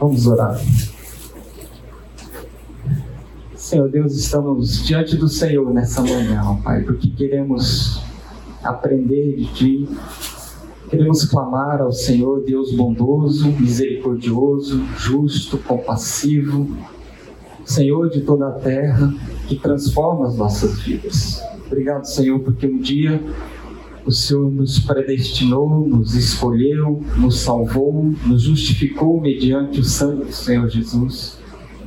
Vamos orar. Senhor Deus, estamos diante do Senhor nessa manhã, ó Pai, porque queremos aprender de Ti, queremos clamar ao Senhor, Deus bondoso, misericordioso, justo, compassivo, Senhor de toda a terra, que transforma as nossas vidas. Obrigado, Senhor, porque um dia o Senhor nos predestinou, nos escolheu, nos salvou, nos justificou mediante o sangue do Senhor Jesus.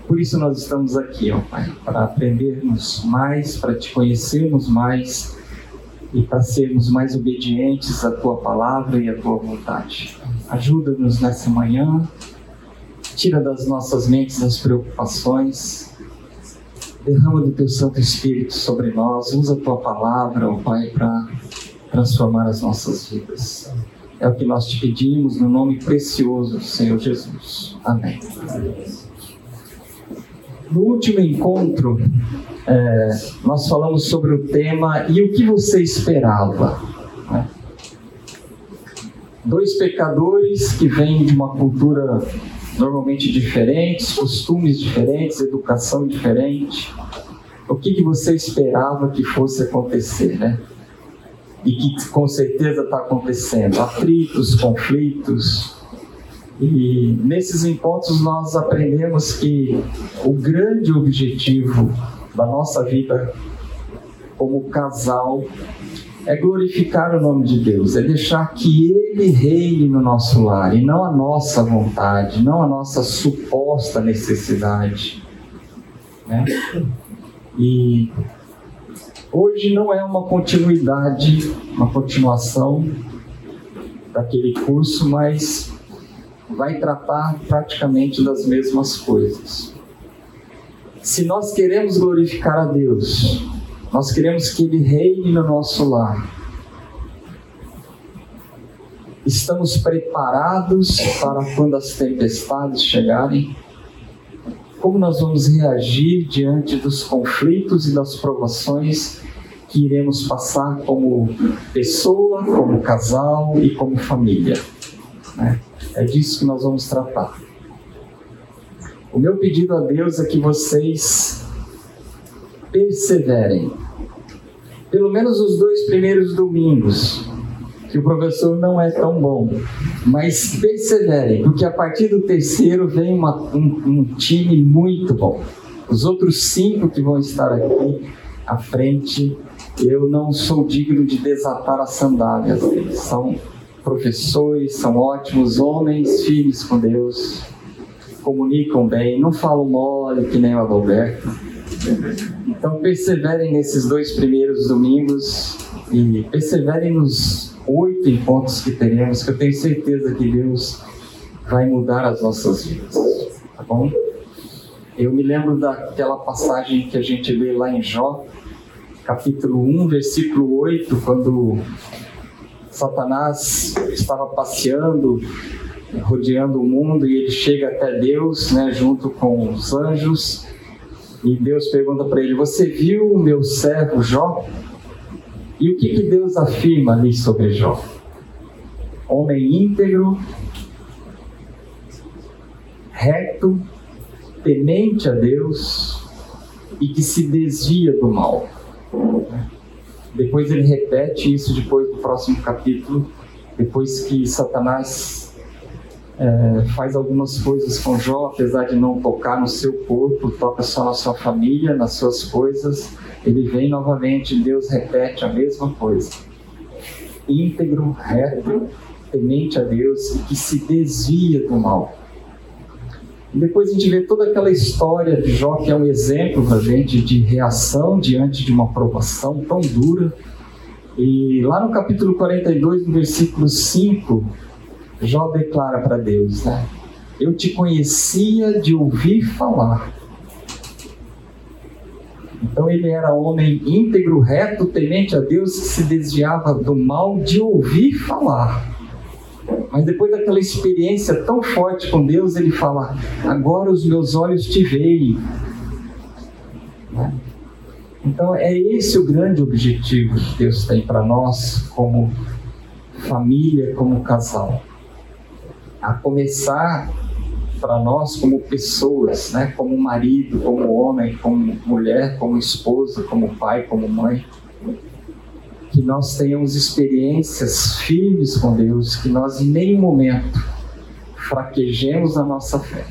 Por isso nós estamos aqui, ó Pai, para aprendermos mais, para te conhecermos mais e para sermos mais obedientes à tua palavra e à tua vontade. Ajuda-nos nessa manhã, tira das nossas mentes as preocupações, derrama do teu Santo Espírito sobre nós, usa a tua palavra, ó Pai, para transformar as nossas vidas. É o que nós te pedimos no nome precioso do Senhor Jesus. Amém. No último encontro, é, nós falamos sobre o tema e o que você esperava. Né? Dois pecadores que vêm de uma cultura normalmente diferente, costumes diferentes, educação diferente. O que, que você esperava que fosse acontecer, né? E que com certeza está acontecendo atritos, conflitos. E nesses encontros nós aprendemos que o grande objetivo da nossa vida como casal é glorificar o nome de Deus, é deixar que Ele reine no nosso lar e não a nossa vontade, não a nossa suposta necessidade. Né? E Hoje não é uma continuidade, uma continuação daquele curso, mas vai tratar praticamente das mesmas coisas. Se nós queremos glorificar a Deus, nós queremos que Ele reine no nosso lar. Estamos preparados para quando as tempestades chegarem? Como nós vamos reagir diante dos conflitos e das provações que iremos passar como pessoa, como casal e como família. Né? É disso que nós vamos tratar. O meu pedido a Deus é que vocês perseverem. Pelo menos os dois primeiros domingos, que o professor não é tão bom, mas perseverem, porque a partir do terceiro vem uma, um, um time muito bom. Os outros cinco que vão estar aqui à frente eu não sou digno de desatar as sandálias. São professores, são ótimos homens, filhos com Deus, comunicam bem, não falam mole que nem o Adalberto. Então perseverem nesses dois primeiros domingos e perseverem nos oito encontros que teremos, que eu tenho certeza que Deus vai mudar as nossas vidas. Tá bom? Eu me lembro daquela passagem que a gente lê lá em Jó, capítulo 1, versículo 8, quando Satanás estava passeando, rodeando o mundo e ele chega até Deus, né, junto com os anjos, e Deus pergunta para ele: Você viu o meu servo Jó? E o que, que Deus afirma ali sobre Jó? Homem íntegro, reto, temente a Deus e que se desvia do mal. Depois ele repete isso depois do próximo capítulo, depois que Satanás é, faz algumas coisas com Jó, apesar de não tocar no seu corpo, toca só na sua família, nas suas coisas. Ele vem novamente, Deus repete a mesma coisa. Íntegro, reto, temente a Deus e que se desvia do mal. E depois a gente vê toda aquela história de Jó, que é um exemplo para gente de reação diante de uma provação tão dura. E lá no capítulo 42, no versículo 5, Jó declara para Deus, né? Eu te conhecia de ouvir falar. Então ele era homem íntegro, reto, temente a Deus, que se desviava do mal de ouvir falar. Mas depois daquela experiência tão forte com Deus, ele fala: Agora os meus olhos te veem. Então é esse o grande objetivo que Deus tem para nós, como família, como casal. A começar para nós como pessoas, né? como marido, como homem, como mulher, como esposa, como pai, como mãe. Que nós tenhamos experiências firmes com Deus, que nós em nenhum momento fraquejemos na nossa fé.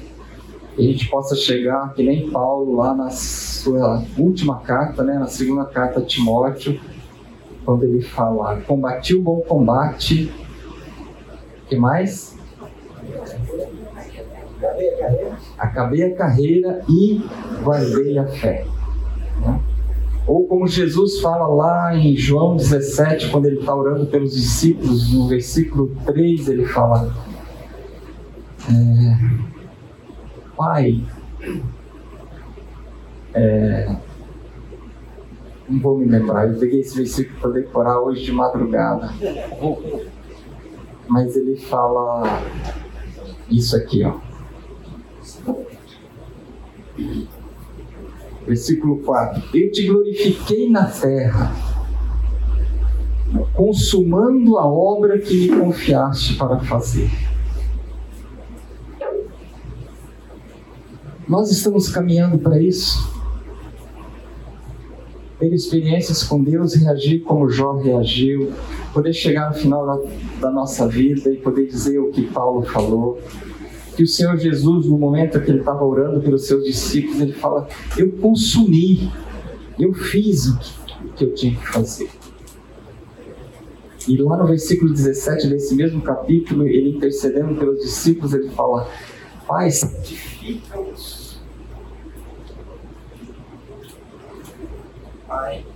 Que a gente possa chegar, que nem Paulo, lá na sua última carta, né, na segunda carta a Timóteo, quando ele fala: Combati o bom combate. que mais? Acabei a carreira e guardei a fé. Né? Ou como Jesus fala lá em João 17, quando ele está orando pelos discípulos, no versículo 3, ele fala: é, Pai, é, não vou me lembrar, eu peguei esse versículo para decorar hoje de madrugada. Mas ele fala isso aqui, ó. Versículo 4: Eu te glorifiquei na terra, consumando a obra que me confiaste para fazer. Nós estamos caminhando para isso. Ter experiências com Deus, reagir como Jó reagiu, poder chegar no final da, da nossa vida e poder dizer o que Paulo falou, que o Senhor Jesus, no momento que ele estava orando pelos seus discípulos, ele fala: Eu consumi, eu fiz o que eu tinha que fazer. E lá no versículo 17 desse mesmo capítulo, ele intercedendo pelos discípulos, ele fala: Pai, santifica-os. Pai.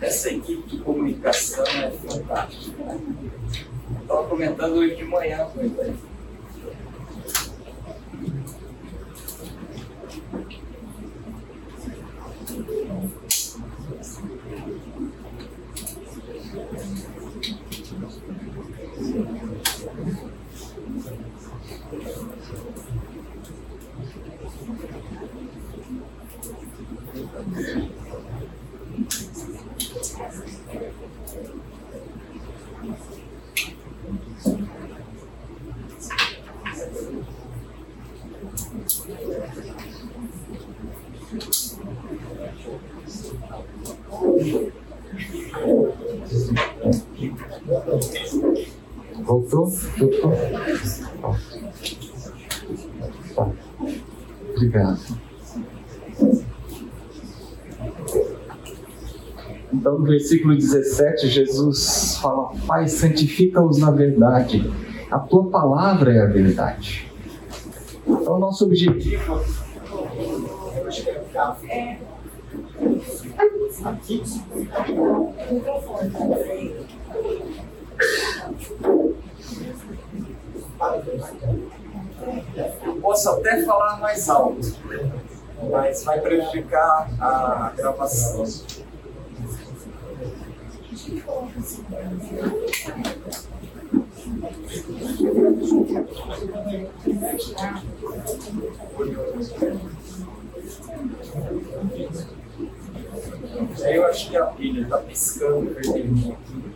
Essa equipe de comunicação é fantástica. Estava comentando hoje de manhã com ele. Voltou? Voltou? Tá. Obrigado. Então, no versículo 17, Jesus fala: Pai, santifica-os na verdade. A tua palavra é a verdade. Então, nosso objetivo. Eu posso até falar mais alto, mas vai prejudicar a gravação. Eu acho que a pilha está piscando vermelhinho aqui.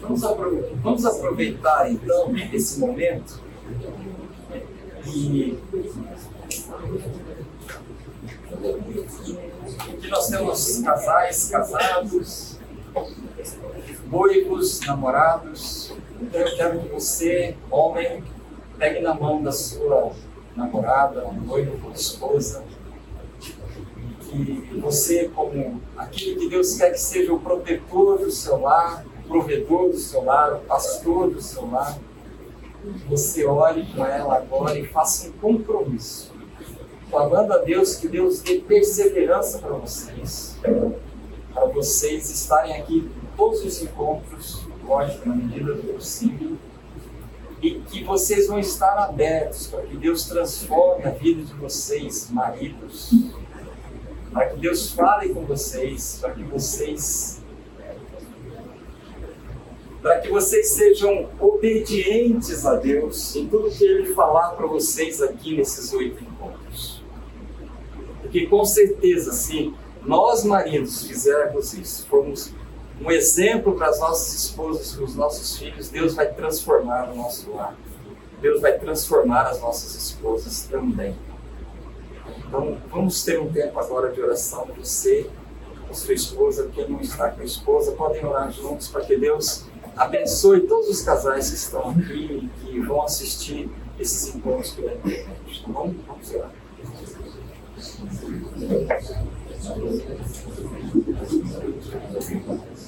Vamos aproveitar, vamos aproveitar então esse momento e que nós temos casais casados, noivos, namorados. Então eu quero que você, homem, pegue na mão da sua namorada, noiva, esposa que você, como aquele que Deus quer que seja o protetor do seu lar, o provedor do seu lar, o pastor do seu lar, você ore com ela agora e faça um compromisso, clamando a Deus que Deus dê perseverança para vocês, para vocês estarem aqui em todos os encontros, lógico, na medida do possível, e que vocês vão estar abertos para que Deus transforme a vida de vocês, maridos, para que Deus fale com vocês, para que vocês para que vocês sejam obedientes a Deus em tudo que Ele falar para vocês aqui nesses oito encontros. Porque com certeza, se nós maridos fizermos isso, formos um exemplo para as nossas esposas, para os nossos filhos, Deus vai transformar o nosso lar. Deus vai transformar as nossas esposas também. Então, vamos ter um tempo agora de oração. Você, com sua esposa, quem não está com a esposa, podem orar juntos para que Deus abençoe todos os casais que estão aqui e que vão assistir esses encontros pela internet. Tá bom? Vamos orar. Se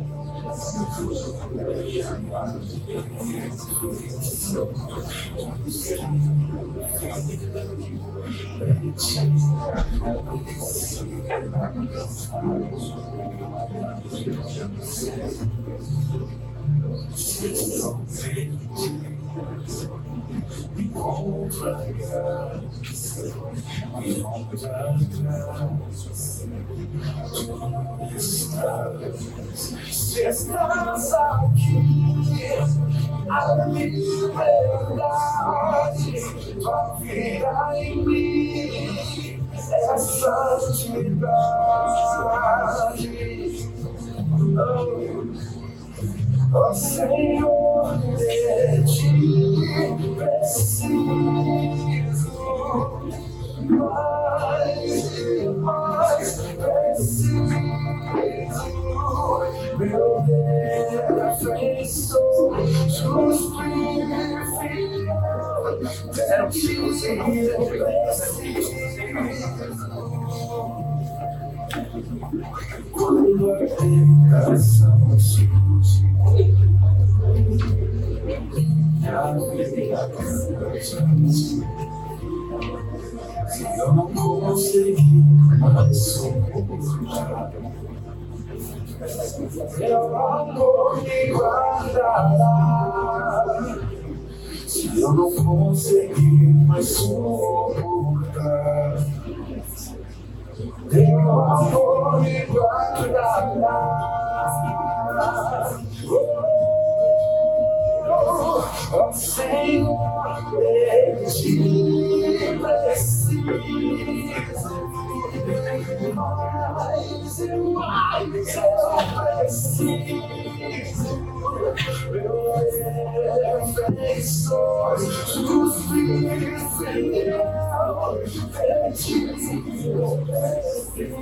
四顾茫然，人比黄花瘦。夕阳西下，断肠人在天涯。Estás aqui, a liberdade vai virar em mim essa santidade. Oh, Senhor, quando a tentação surge, Se eu não conseguir mais suportar, meu amor me guardará. Se eu não conseguir mais suportar, teu amor me guardará. Oh, Senhor, ti preciso. Mais e mais eu preciso. E fiel, de ti eu preciso.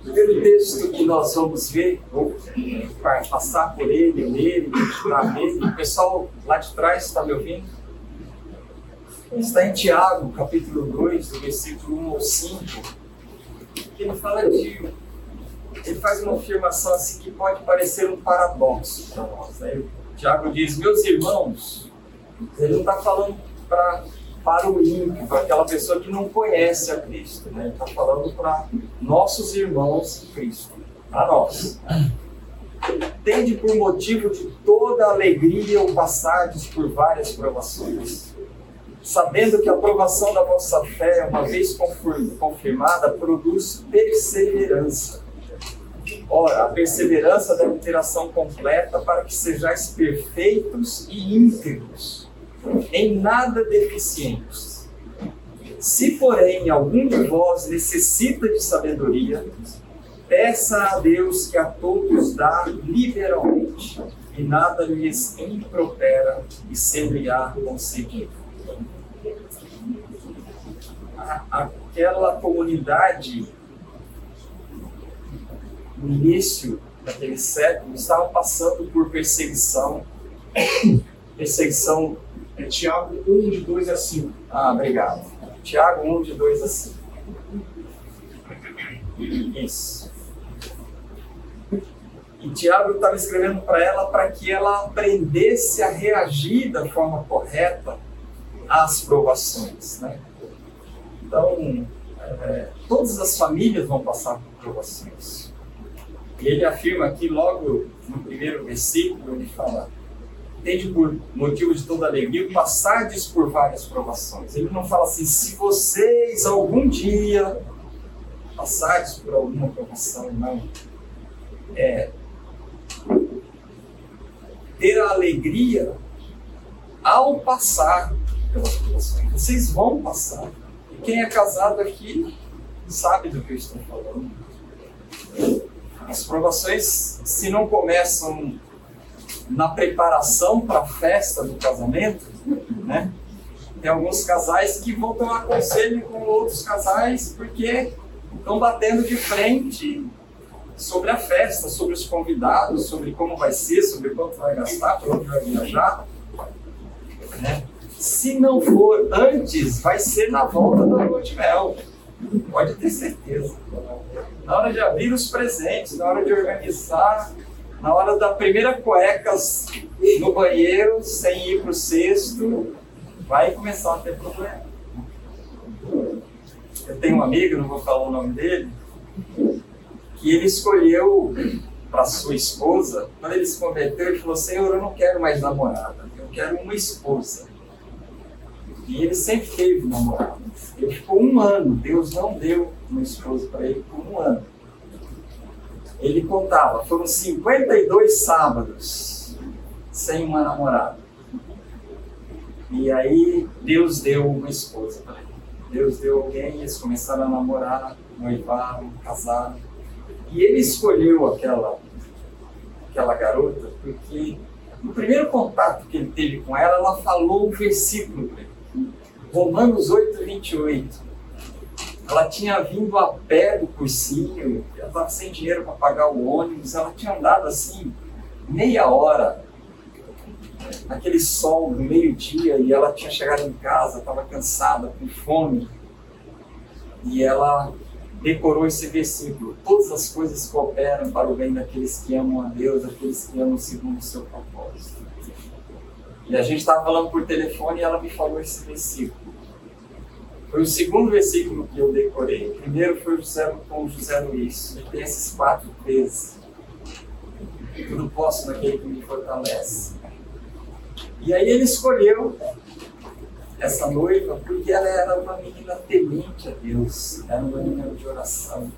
O primeiro texto que nós vamos ver, vou passar por ele, ler, meditar nele. O pessoal lá de trás está me ouvindo? Está em Tiago, capítulo 2, versículo 1 ao 5. Ele fala de. Ele faz uma afirmação assim que pode parecer um paradoxo para nós. Né? Tiago diz: Meus irmãos, ele não está falando para para o ímpio, para aquela pessoa que não conhece a Cristo. Né? Ele está falando para nossos irmãos em Cristo, para nós. Tende por motivo de toda alegria o passardes por várias provações, sabendo que a aprovação da vossa fé, uma vez confirmada, produz perseverança. Ora, a perseverança deve ter ação completa para que sejais perfeitos e íntegros em nada deficientes. Se, porém, algum de vós necessita de sabedoria, peça a Deus que a todos dá liberalmente, e nada lhes impropera, e sempre há concedido. Aquela comunidade, no início daquele século, estava passando por perseguição, perseguição é Tiago 1, de 2 a 5. Ah, obrigado. Tiago 1, de 2 a 5. Isso. E Tiago estava escrevendo para ela para que ela aprendesse a reagir da forma correta às provações. Né? Então, é, todas as famílias vão passar por provações. E ele afirma aqui, logo no primeiro versículo, ele fala: tende por motivo de toda alegria passardes por várias provações. Ele não fala assim, se vocês algum dia passardes por alguma provação, não. É ter a alegria ao passar pelas provações. Vocês vão passar. Quem é casado aqui sabe do que eu estou falando. As provações, se não começam na preparação para a festa do casamento, né? Tem alguns casais que vão tomar conselho com outros casais porque estão batendo de frente sobre a festa, sobre os convidados, sobre como vai ser, sobre quanto vai gastar, para onde vai viajar. Né? Se não for antes, vai ser na volta da lua de mel. Pode ter certeza. Na hora de abrir os presentes, na hora de organizar na hora da primeira cuecas no banheiro, sem ir para o cesto, vai começar a ter problema. Eu tenho um amigo, não vou falar o nome dele, que ele escolheu para sua esposa, quando ele se converteu, ele falou: Senhor, eu não quero mais namorada, eu quero uma esposa. E ele sempre teve namorada. Ele ficou um ano, Deus não deu uma esposa para ele por um ano ele contava, foram 52 sábados sem uma namorada. E aí Deus deu uma esposa para ele. Deus deu alguém, eles começaram a namorar, noivaram, casaram. E ele escolheu aquela, aquela garota porque no primeiro contato que ele teve com ela, ela falou o versículo para ele. Romanos 8, 28 ela tinha vindo a pé do cursinho, ela estava sem dinheiro para pagar o ônibus, ela tinha andado assim meia hora naquele sol do meio-dia e ela tinha chegado em casa, estava cansada, com fome. E ela decorou esse versículo: Todas as coisas cooperam para o bem daqueles que amam a Deus, daqueles que amam segundo o seu propósito. E a gente estava falando por telefone e ela me falou esse versículo. Foi o segundo versículo que eu decorei. O primeiro foi o José, com José Luiz. Esses quatro vezes. Tudo posso naquele que me fortalece. E aí ele escolheu essa noiva porque ela era uma menina temente a Deus. Era uma menina de oração.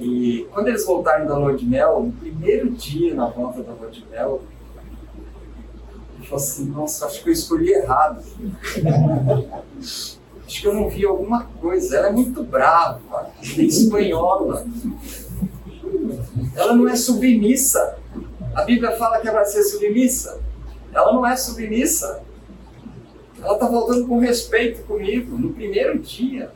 E quando eles voltaram da lua de mel, no primeiro dia na volta da lua de mel, falou assim, nossa, acho que eu escolhi errado. Acho que eu não vi alguma coisa. Ela é muito brava, é espanhola. Ela não é submissa. A Bíblia fala que ela vai ser submissa. Ela não é submissa. Ela está voltando com respeito comigo no primeiro dia.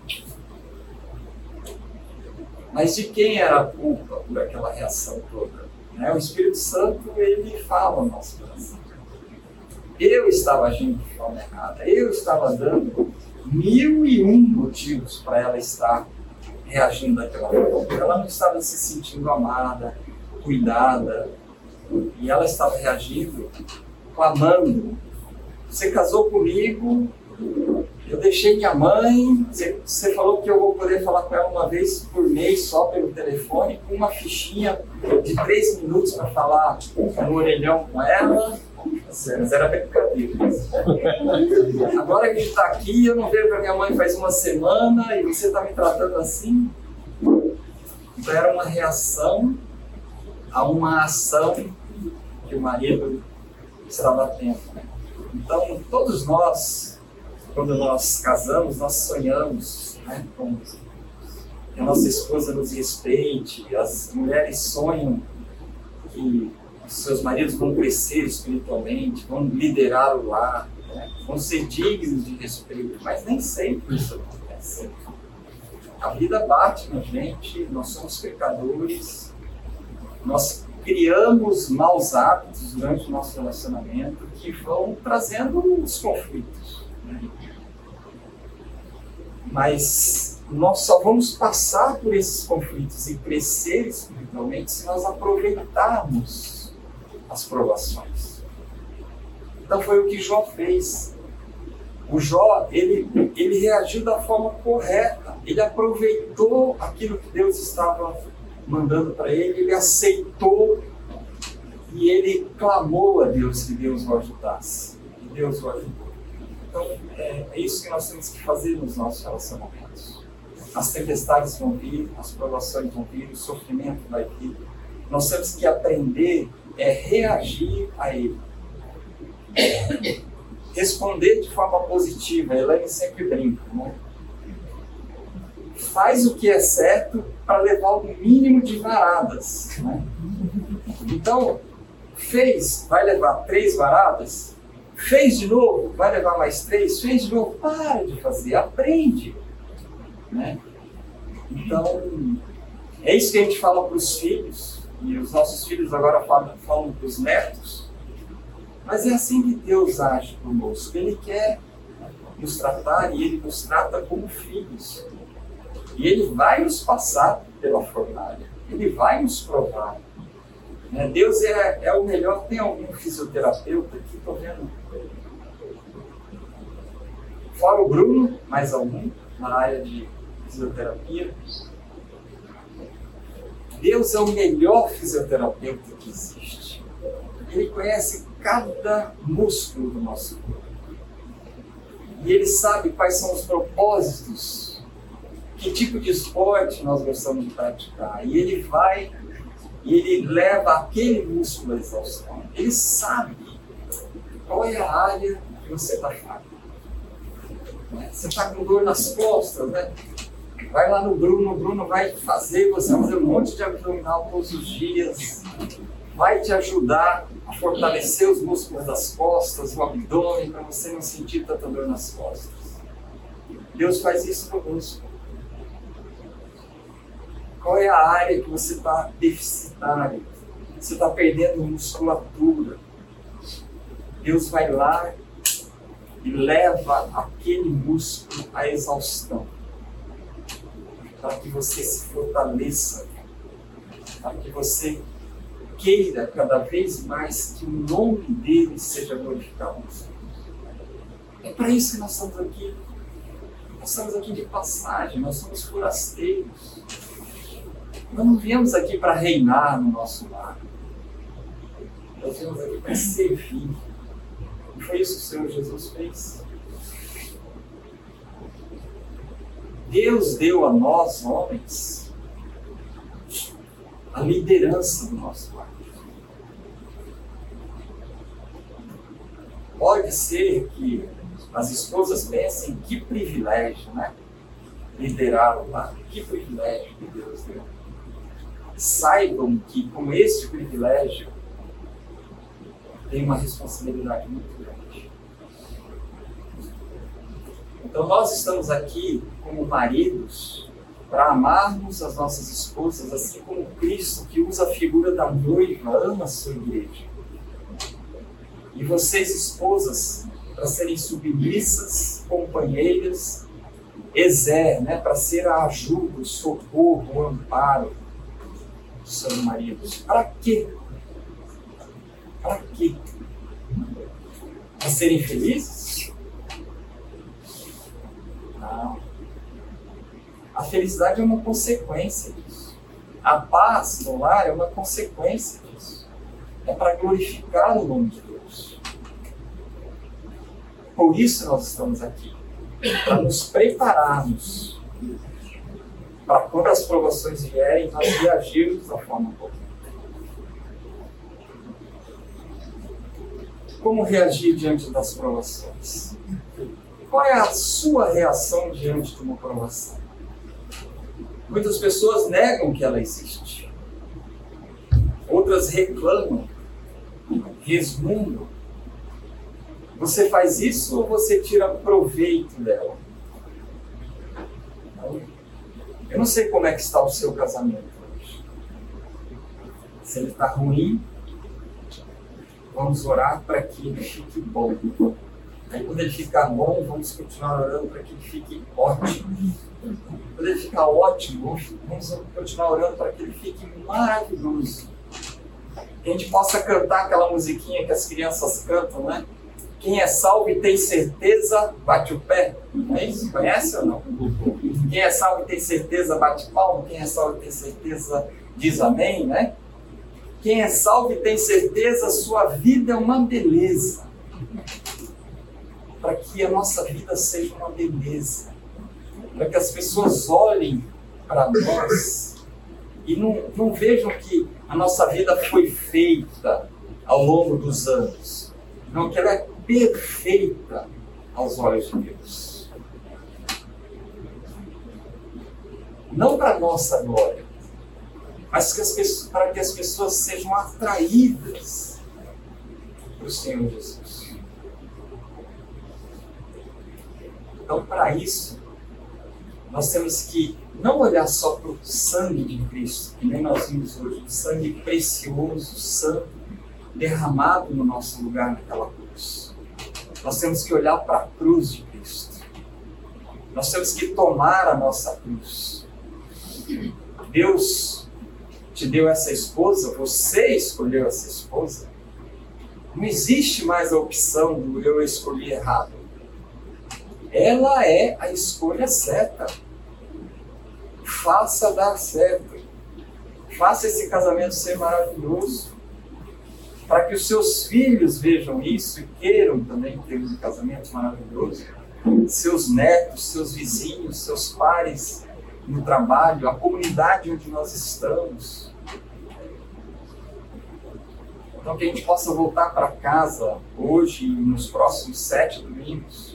Mas de quem era a culpa por aquela reação toda? Né? O Espírito Santo, ele fala no nosso coração. Eu estava agindo de forma errada. Eu estava dando mil e um motivos para ela estar reagindo daquela forma. Ela não estava se sentindo amada, cuidada, e ela estava reagindo clamando. Você casou comigo, eu deixei minha mãe, você, falou que eu vou poder falar com ela uma vez por mês só pelo telefone, com uma fichinha de três minutos para falar no orelhão com ela. Mas era brincadeira. Agora que a gente está aqui, eu não vejo a minha mãe faz uma semana e você está me tratando assim. Então era uma reação a uma ação que o marido estava tendo. Então todos nós, quando nós casamos, nós sonhamos né, com que a nossa esposa nos respeite, as mulheres sonham que seus maridos vão crescer espiritualmente, vão liderar o lar, né? vão ser dignos de respeito, mas nem sempre isso acontece. A vida bate na gente, nós somos pecadores, nós criamos maus hábitos durante o nosso relacionamento que vão trazendo os conflitos. Né? Mas nós só vamos passar por esses conflitos e crescer espiritualmente se nós aproveitarmos as provações. Então foi o que Jó fez. O Jó, ele, ele reagiu da forma correta. Ele aproveitou aquilo que Deus estava mandando para ele, ele aceitou e ele clamou a Deus que Deus o ajudasse. E Deus o ajudou. Então, é, é isso que nós temos que fazer nos nossos relacionamentos. As tempestades vão vir, as provações vão vir, o sofrimento vai vir. Nós temos que aprender é reagir a ele. Responder de forma positiva. A Elaine sempre brinca, né? Faz o que é certo para levar o mínimo de varadas. Né? Então, fez, vai levar três varadas. Fez de novo, vai levar mais três. Fez de novo, para de fazer, aprende. Né? Então, é isso que a gente fala para os filhos e os nossos filhos agora falam, falam para os netos, mas é assim que Deus age conosco. Ele quer nos tratar e Ele nos trata como filhos. E Ele vai nos passar pela fornalha, Ele vai nos provar. Né? Deus é, é o melhor. Tem algum fisioterapeuta aqui? Estou vendo. Fora o Bruno, mais algum na área de fisioterapia. Deus é o melhor fisioterapeuta que existe. Ele conhece cada músculo do nosso corpo. E ele sabe quais são os propósitos, que tipo de esporte nós gostamos de praticar. E ele vai e ele leva aquele músculo à exaustão. Ele sabe qual é a área que você está fraco. Né? Você está com dor nas costas, né? Vai lá no Bruno, o Bruno vai fazer você fazer um monte de abdominal todos os dias. Vai te ajudar a fortalecer os músculos das costas, o abdômen, para você não sentir tanta dor nas costas. Deus faz isso conosco. Qual é a área que você está deficitário? Você está perdendo musculatura. Deus vai lá e leva aquele músculo à exaustão para que você se fortaleça, para que você queira cada vez mais que o nome dele seja glorificado. É para isso que nós estamos aqui. Nós estamos aqui de passagem, nós somos forasteiros. Nós não viemos aqui para reinar no nosso lar. Nós viemos aqui para servir. Foi isso que o Senhor Jesus fez. Deus deu a nós, homens, a liderança do nosso lar. Pode ser que As esposas pensem que privilégio, né? Liderar o lar. Que privilégio que Deus deu. Saibam que com este privilégio tem uma responsabilidade muito grande. Então nós estamos aqui como maridos para amarmos as nossas esposas, assim como Cristo, que usa a figura da noiva, ama a sua igreja. E vocês, esposas, para serem submissas, companheiras, exer, né, para ser a ajuda, o socorro, o amparo dos seus maridos. Para quê? Para quê? Para serem felizes? Não. A felicidade é uma consequência disso. A paz no lar é uma consequência disso. É para glorificar o nome de Deus. Por isso nós estamos aqui. Para nos prepararmos para quando as provações vierem, nós reagirmos da forma correta. Como reagir diante das provações? Qual é a sua reação diante de uma provação? Muitas pessoas negam que ela existe. Outras reclamam, resmungam. Você faz isso ou você tira proveito dela? Eu não sei como é que está o seu casamento hoje. Se ele está ruim, vamos orar para que ele fique bom. Quando ele ficar bom, vamos continuar orando para que ele fique ótimo. Quando ele ficar ótimo, vamos continuar orando para que ele fique maravilhoso. Que a gente possa cantar aquela musiquinha que as crianças cantam, né? Quem é salvo e tem certeza, bate o pé. É isso? Conhece ou não? Quem é salvo e tem certeza, bate palmo. Quem é salvo e tem certeza, diz amém, né? Quem é salvo e tem certeza, sua vida é uma beleza. Para que a nossa vida seja uma beleza. Para que as pessoas olhem para nós e não, não vejam que a nossa vida foi feita ao longo dos anos. Não, que ela é perfeita aos olhos de Deus. Não para nossa glória, mas que pessoas, para que as pessoas sejam atraídas para o Senhor Jesus. Então, para isso, nós temos que não olhar só para o sangue de Cristo, que nem nós vimos hoje, o sangue precioso, santo, derramado no nosso lugar naquela cruz. Nós temos que olhar para a cruz de Cristo. Nós temos que tomar a nossa cruz. Deus te deu essa esposa, você escolheu essa esposa. Não existe mais a opção do eu escolhi errado. Ela é a escolha certa. Faça dar certo. Faça esse casamento ser maravilhoso para que os seus filhos vejam isso e queiram também ter um casamento maravilhoso, seus netos, seus vizinhos, seus pares no trabalho, a comunidade onde nós estamos. Então, que a gente possa voltar para casa hoje e nos próximos sete domingos,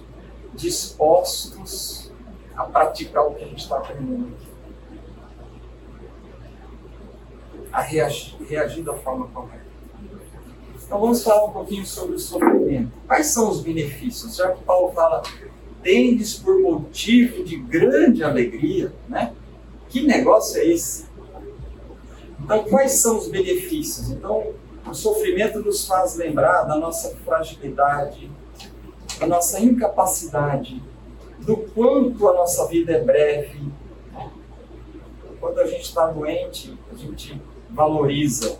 dispostos a praticar o que a gente está aprendendo aqui. A reagir, reagir da forma correta. Então vamos falar um pouquinho sobre o sofrimento. Quais são os benefícios? Já que Paulo fala, tendes por motivo de grande alegria, né? Que negócio é esse? Então, quais são os benefícios? Então, o sofrimento nos faz lembrar da nossa fragilidade, da nossa incapacidade, do quanto a nossa vida é breve. Quando a gente está doente, a gente valoriza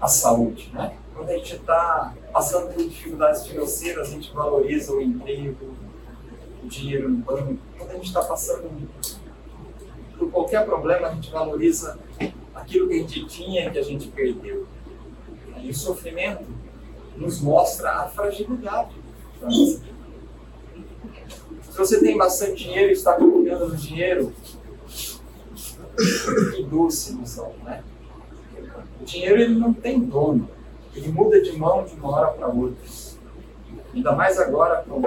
a saúde, né? quando a gente está passando por dificuldades financeiras, a gente valoriza o emprego, o dinheiro no banco. Quando a gente está passando por qualquer problema, a gente valoriza aquilo que a gente tinha e que a gente perdeu. E o sofrimento nos mostra a fragilidade Se você tem bastante dinheiro e está confiando no dinheiro, que doce ilusão, né? O dinheiro ele não tem dono ele muda de mão de uma hora para outra. Ainda mais agora com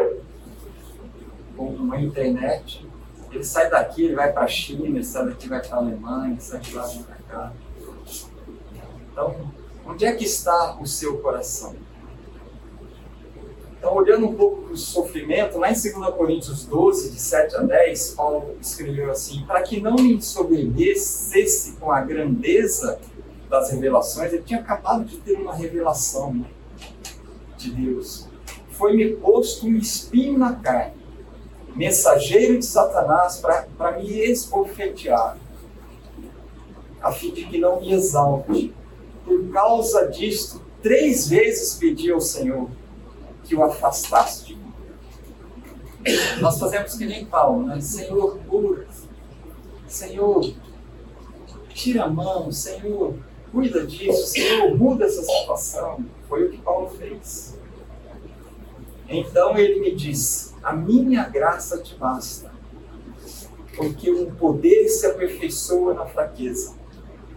numa internet, ele sai daqui, ele vai para a China, ele sai daqui, vai para a Alemanha, ele sai de lá, vai para cá. Então, onde é que está o seu coração? Então, olhando um pouco para o sofrimento, lá em 2 Coríntios 12, de 7 a 10, Paulo escreveu assim: Para que não me ensoberbecesse com a grandeza das revelações, ele tinha acabado de ter uma revelação né, de Deus. Foi-me posto um espinho na carne, mensageiro de Satanás para me esbofetear, a fim de que não me exalte. Por causa disto, três vezes pedi ao Senhor que o afastasse de mim. Nós fazemos que nem Paulo, né? Senhor, cura. Senhor, tira a mão. Senhor, cuida disso. Senhor, muda essa situação. Foi o que Paulo fez. Então ele me disse: A minha graça te basta, porque o poder se aperfeiçoa na fraqueza.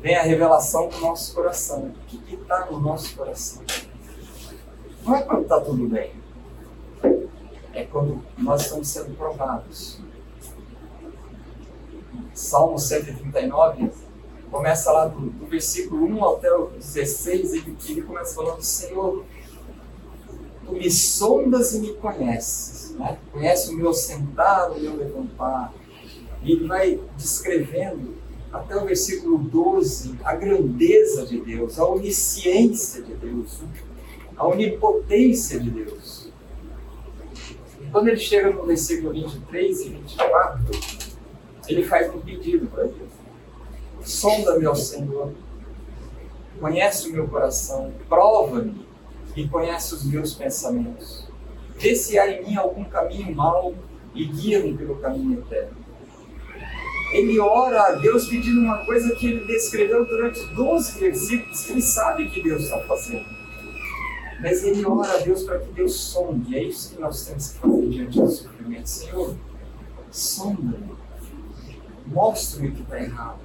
vem a revelação do nosso coração. O que está no nosso coração? Não é quando está tudo bem. É quando nós estamos sendo provados. Salmo 139 começa lá do, do versículo 1 até o 16, ele, ele começa falando, Senhor, tu me sondas e me conheces. Né? Conhece o meu sentar, o meu levantar. E ele vai descrevendo até o versículo 12, a grandeza de Deus, a onisciência de Deus, a onipotência de Deus. E quando ele chega no versículo 23 e 24, ele faz um pedido para Deus. Sonda-me, ó Senhor, conhece o meu coração, prova-me e conhece os meus pensamentos. Vê se há em mim algum caminho mau e guia-me pelo caminho eterno ele ora a Deus pedindo uma coisa que ele descreveu durante 12 versículos, que ele sabe que Deus está fazendo. Mas ele ora a Deus para que Deus sonde. É isso que nós temos que fazer diante do sofrimento. Senhor, sonda-me. Mostre-me o que está errado.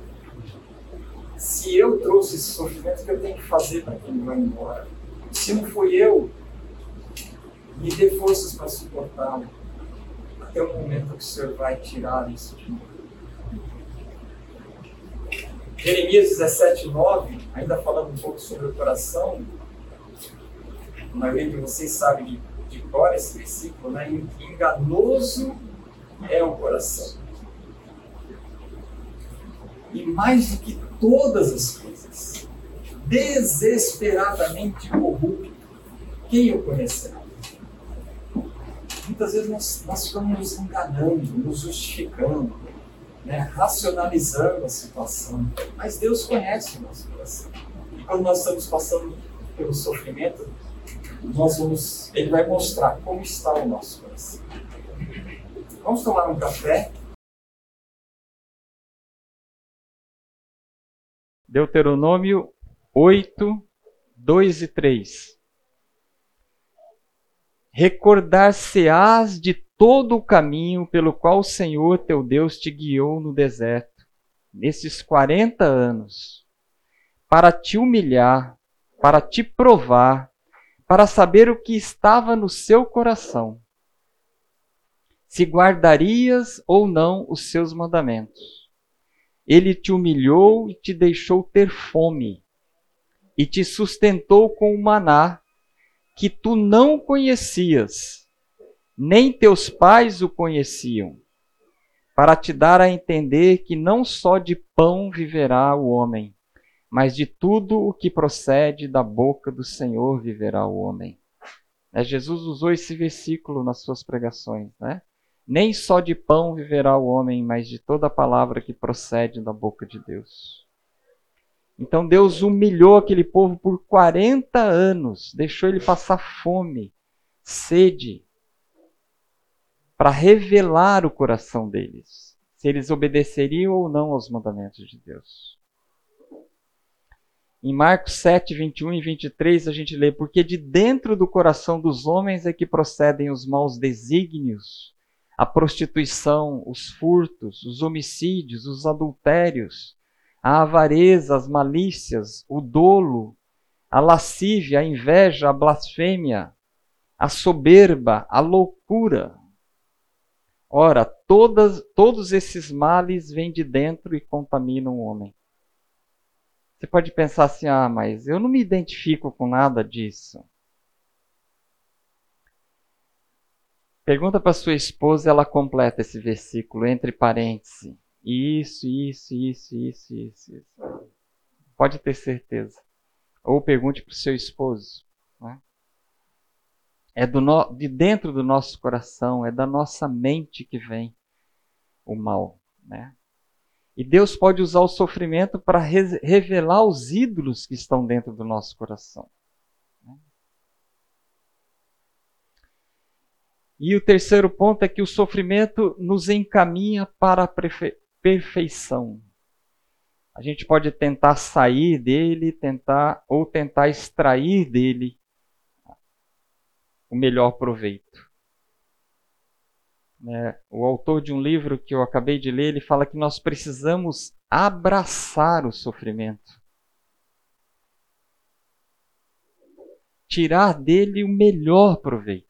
Se eu trouxe esse sofrimento, o que eu tenho que fazer para que ele vá embora? Se não fui eu, me dê forças para suportá-lo. Até o momento que o Senhor vai tirar isso de mim. Jeremias 17, 9, ainda falando um pouco sobre o coração, a maioria de vocês sabe de, de cor esse versículo, né? Enganoso é o coração. E mais do que todas as coisas, desesperadamente corrupto, quem o conhecerá? Muitas vezes nós, nós ficamos nos enganando, nos justificando, né, racionalizando a situação. Mas Deus conhece o nosso coração. E quando nós estamos passando pelo sofrimento, nós vamos, Ele vai mostrar como está o nosso coração. Vamos tomar um café. Deuteronômio 8, 2 e 3. Recordar-se-ás de todo o caminho pelo qual o Senhor teu Deus te guiou no deserto, nesses 40 anos, para te humilhar, para te provar, para saber o que estava no seu coração, se guardarias ou não os seus mandamentos. Ele te humilhou e te deixou ter fome, e te sustentou com o maná que tu não conhecias nem teus pais o conheciam, para te dar a entender que não só de pão viverá o homem, mas de tudo o que procede da boca do Senhor viverá o homem. É, Jesus usou esse versículo nas suas pregações, né? Nem só de pão viverá o homem, mas de toda a palavra que procede da boca de Deus. Então Deus humilhou aquele povo por 40 anos, deixou ele passar fome, sede, para revelar o coração deles, se eles obedeceriam ou não aos mandamentos de Deus. Em Marcos 7, 21 e 23, a gente lê: Porque de dentro do coração dos homens é que procedem os maus desígnios, a prostituição, os furtos, os homicídios, os adultérios, a avareza, as malícias, o dolo, a lascívia, a inveja, a blasfêmia, a soberba, a loucura. Ora, todas, todos esses males vêm de dentro e contaminam o homem. Você pode pensar assim: ah, mas eu não me identifico com nada disso. Pergunta para sua esposa, ela completa esse versículo entre parênteses. Isso, isso, isso, isso, isso, isso. Pode ter certeza. Ou pergunte para o seu esposo. Né? É do no... de dentro do nosso coração, é da nossa mente que vem o mal. Né? E Deus pode usar o sofrimento para re revelar os ídolos que estão dentro do nosso coração. E o terceiro ponto é que o sofrimento nos encaminha para a perfeição. A gente pode tentar sair dele, tentar ou tentar extrair dele o melhor proveito. Né? O autor de um livro que eu acabei de ler, ele fala que nós precisamos abraçar o sofrimento. Tirar dele o melhor proveito.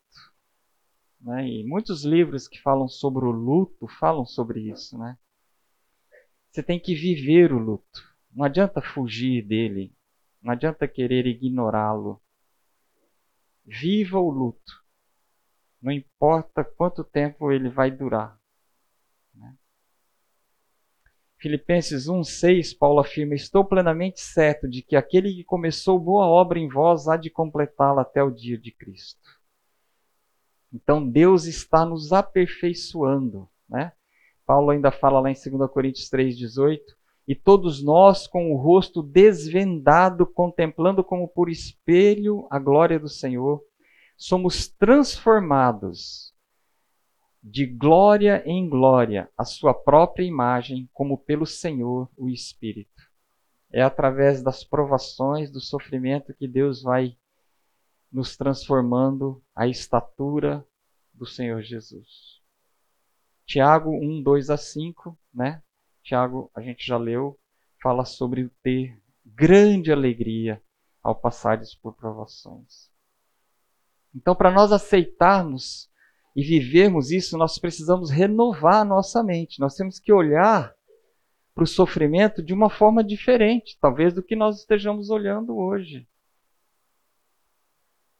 Né? E muitos livros que falam sobre o luto falam sobre isso. Né? Você tem que viver o luto. Não adianta fugir dele. Não adianta querer ignorá-lo. Viva o luto. Não importa quanto tempo ele vai durar. Né? Filipenses 1,6, Paulo afirma: Estou plenamente certo de que aquele que começou boa obra em vós há de completá-la até o dia de Cristo. Então Deus está nos aperfeiçoando. Né? Paulo ainda fala lá em 2 Coríntios 3,18: E todos nós, com o rosto desvendado, contemplando como por espelho a glória do Senhor, somos transformados de glória em glória a sua própria imagem, como pelo Senhor, o Espírito. É através das provações, do sofrimento que Deus vai nos transformando à estatura do Senhor Jesus. Tiago 1, 2 a 5, né? Tiago, a gente já leu, fala sobre ter grande alegria ao passares por provações. Então, para nós aceitarmos e vivermos isso, nós precisamos renovar nossa mente. Nós temos que olhar para o sofrimento de uma forma diferente, talvez do que nós estejamos olhando hoje.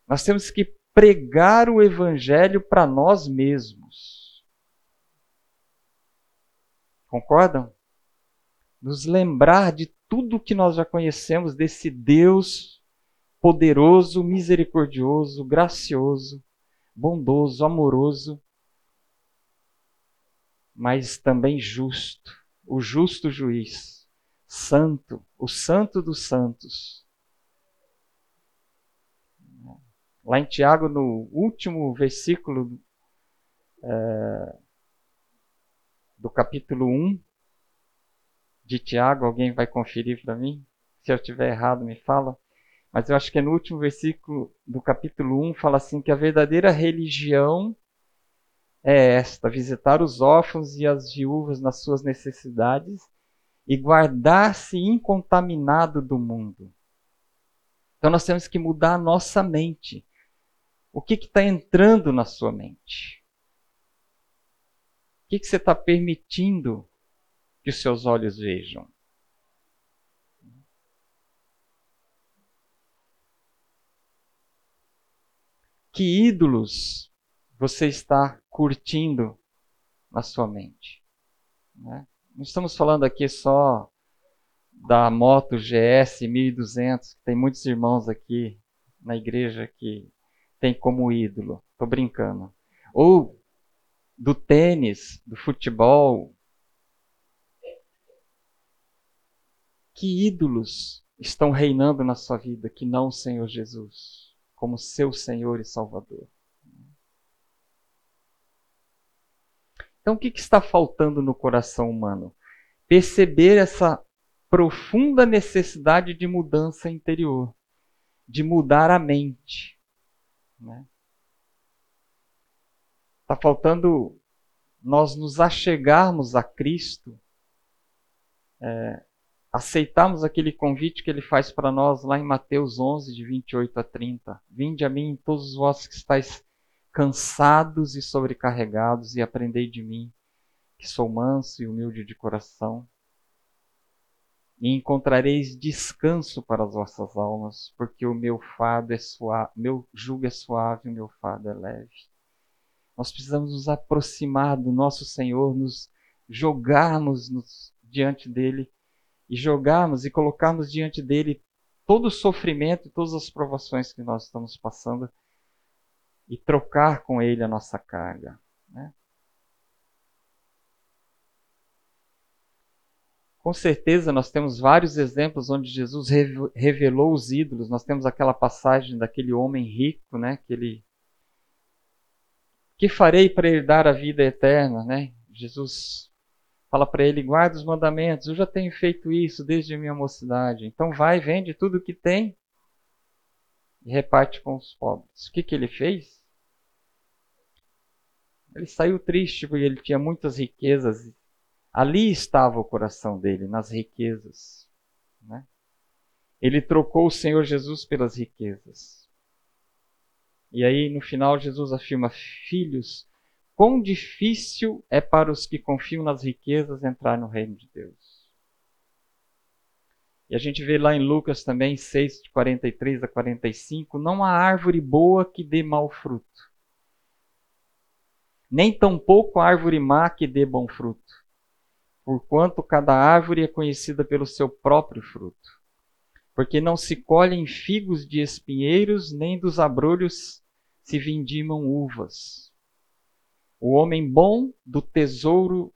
Nós temos que pregar o evangelho para nós mesmos. Concordam? Nos lembrar de tudo que nós já conhecemos desse Deus poderoso, misericordioso, gracioso, bondoso, amoroso, mas também justo, o justo juiz, santo, o santo dos santos. Lá em Tiago, no último versículo é, do capítulo 1 de Tiago, alguém vai conferir para mim? Se eu estiver errado, me fala. Mas eu acho que é no último versículo do capítulo 1 fala assim que a verdadeira religião é esta: visitar os órfãos e as viúvas nas suas necessidades e guardar-se incontaminado do mundo. Então nós temos que mudar a nossa mente. O que está entrando na sua mente? Que, que você está permitindo que os seus olhos vejam? Que ídolos você está curtindo na sua mente? Né? Não estamos falando aqui só da moto GS 1200, que tem muitos irmãos aqui na igreja que tem como ídolo. Estou brincando. Ou do tênis, do futebol. Que ídolos estão reinando na sua vida que não o Senhor Jesus? como seu Senhor e Salvador. Então, o que, está faltando no coração humano? Perceber essa profunda necessidade de mudança interior, de mudar a mente. Né? Está faltando nós nos achegarmos a Cristo, é, aceitarmos aquele convite que ele faz para nós lá em Mateus 11, de 28 a 30. Vinde a mim, todos vós que estáis cansados e sobrecarregados, e aprendei de mim, que sou manso e humilde de coração. E encontrareis descanso para as vossas almas, porque o meu fardo é suave, meu jugo é suave, o meu fardo é leve. Nós precisamos nos aproximar do nosso Senhor, nos jogarmos nos, diante dele e jogarmos e colocarmos diante dele todo o sofrimento e todas as provações que nós estamos passando e trocar com ele a nossa carga. Né? Com certeza nós temos vários exemplos onde Jesus revelou os ídolos. Nós temos aquela passagem daquele homem rico, né, que ele que farei para ele dar a vida eterna, né? Jesus fala para ele: guarda os mandamentos. Eu já tenho feito isso desde a minha mocidade. Então vai, vende tudo o que tem e reparte com os pobres. O que, que ele fez? Ele saiu triste porque ele tinha muitas riquezas. Ali estava o coração dele, nas riquezas. Né? Ele trocou o Senhor Jesus pelas riquezas. E aí no final Jesus afirma: Filhos, quão difícil é para os que confiam nas riquezas entrar no reino de Deus. E a gente vê lá em Lucas também, 6, de 43 a 45, não há árvore boa que dê mau fruto, nem tampouco árvore má que dê bom fruto, porquanto cada árvore é conhecida pelo seu próprio fruto. Porque não se colhem figos de espinheiros, nem dos abrolhos se vindimam uvas. O homem bom do tesouro,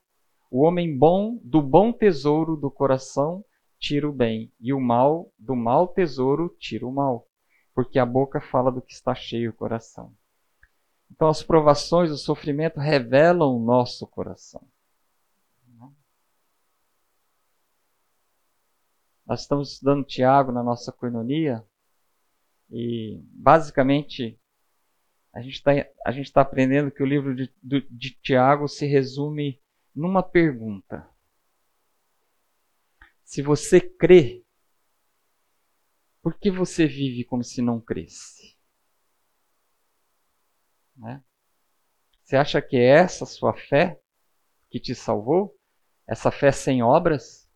o homem bom do bom tesouro do coração tira o bem, e o mal do mau tesouro tira o mal, porque a boca fala do que está cheio o coração. Então as provações, o sofrimento revelam o nosso coração. Nós estamos estudando Tiago na nossa coinonia e basicamente a gente está tá aprendendo que o livro de, de, de Tiago se resume numa pergunta. Se você crê, por que você vive como se não cresce? Né? Você acha que é essa sua fé que te salvou? Essa fé sem obras?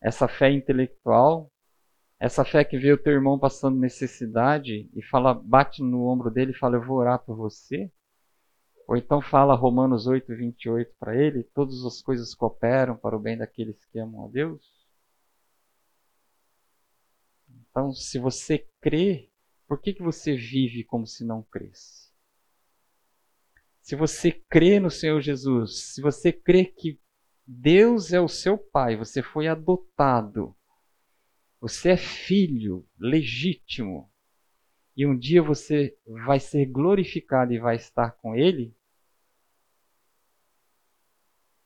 Essa fé intelectual? Essa fé que vê o teu irmão passando necessidade e fala, bate no ombro dele e fala, eu vou orar por você. Ou então fala Romanos 8, 28 para ele, todas as coisas cooperam para o bem daqueles que amam a Deus. Então, se você crê, por que, que você vive como se não cresce? Se você crê no Senhor Jesus, se você crê que Deus é o seu Pai, você foi adotado, você é filho legítimo e um dia você vai ser glorificado e vai estar com Ele.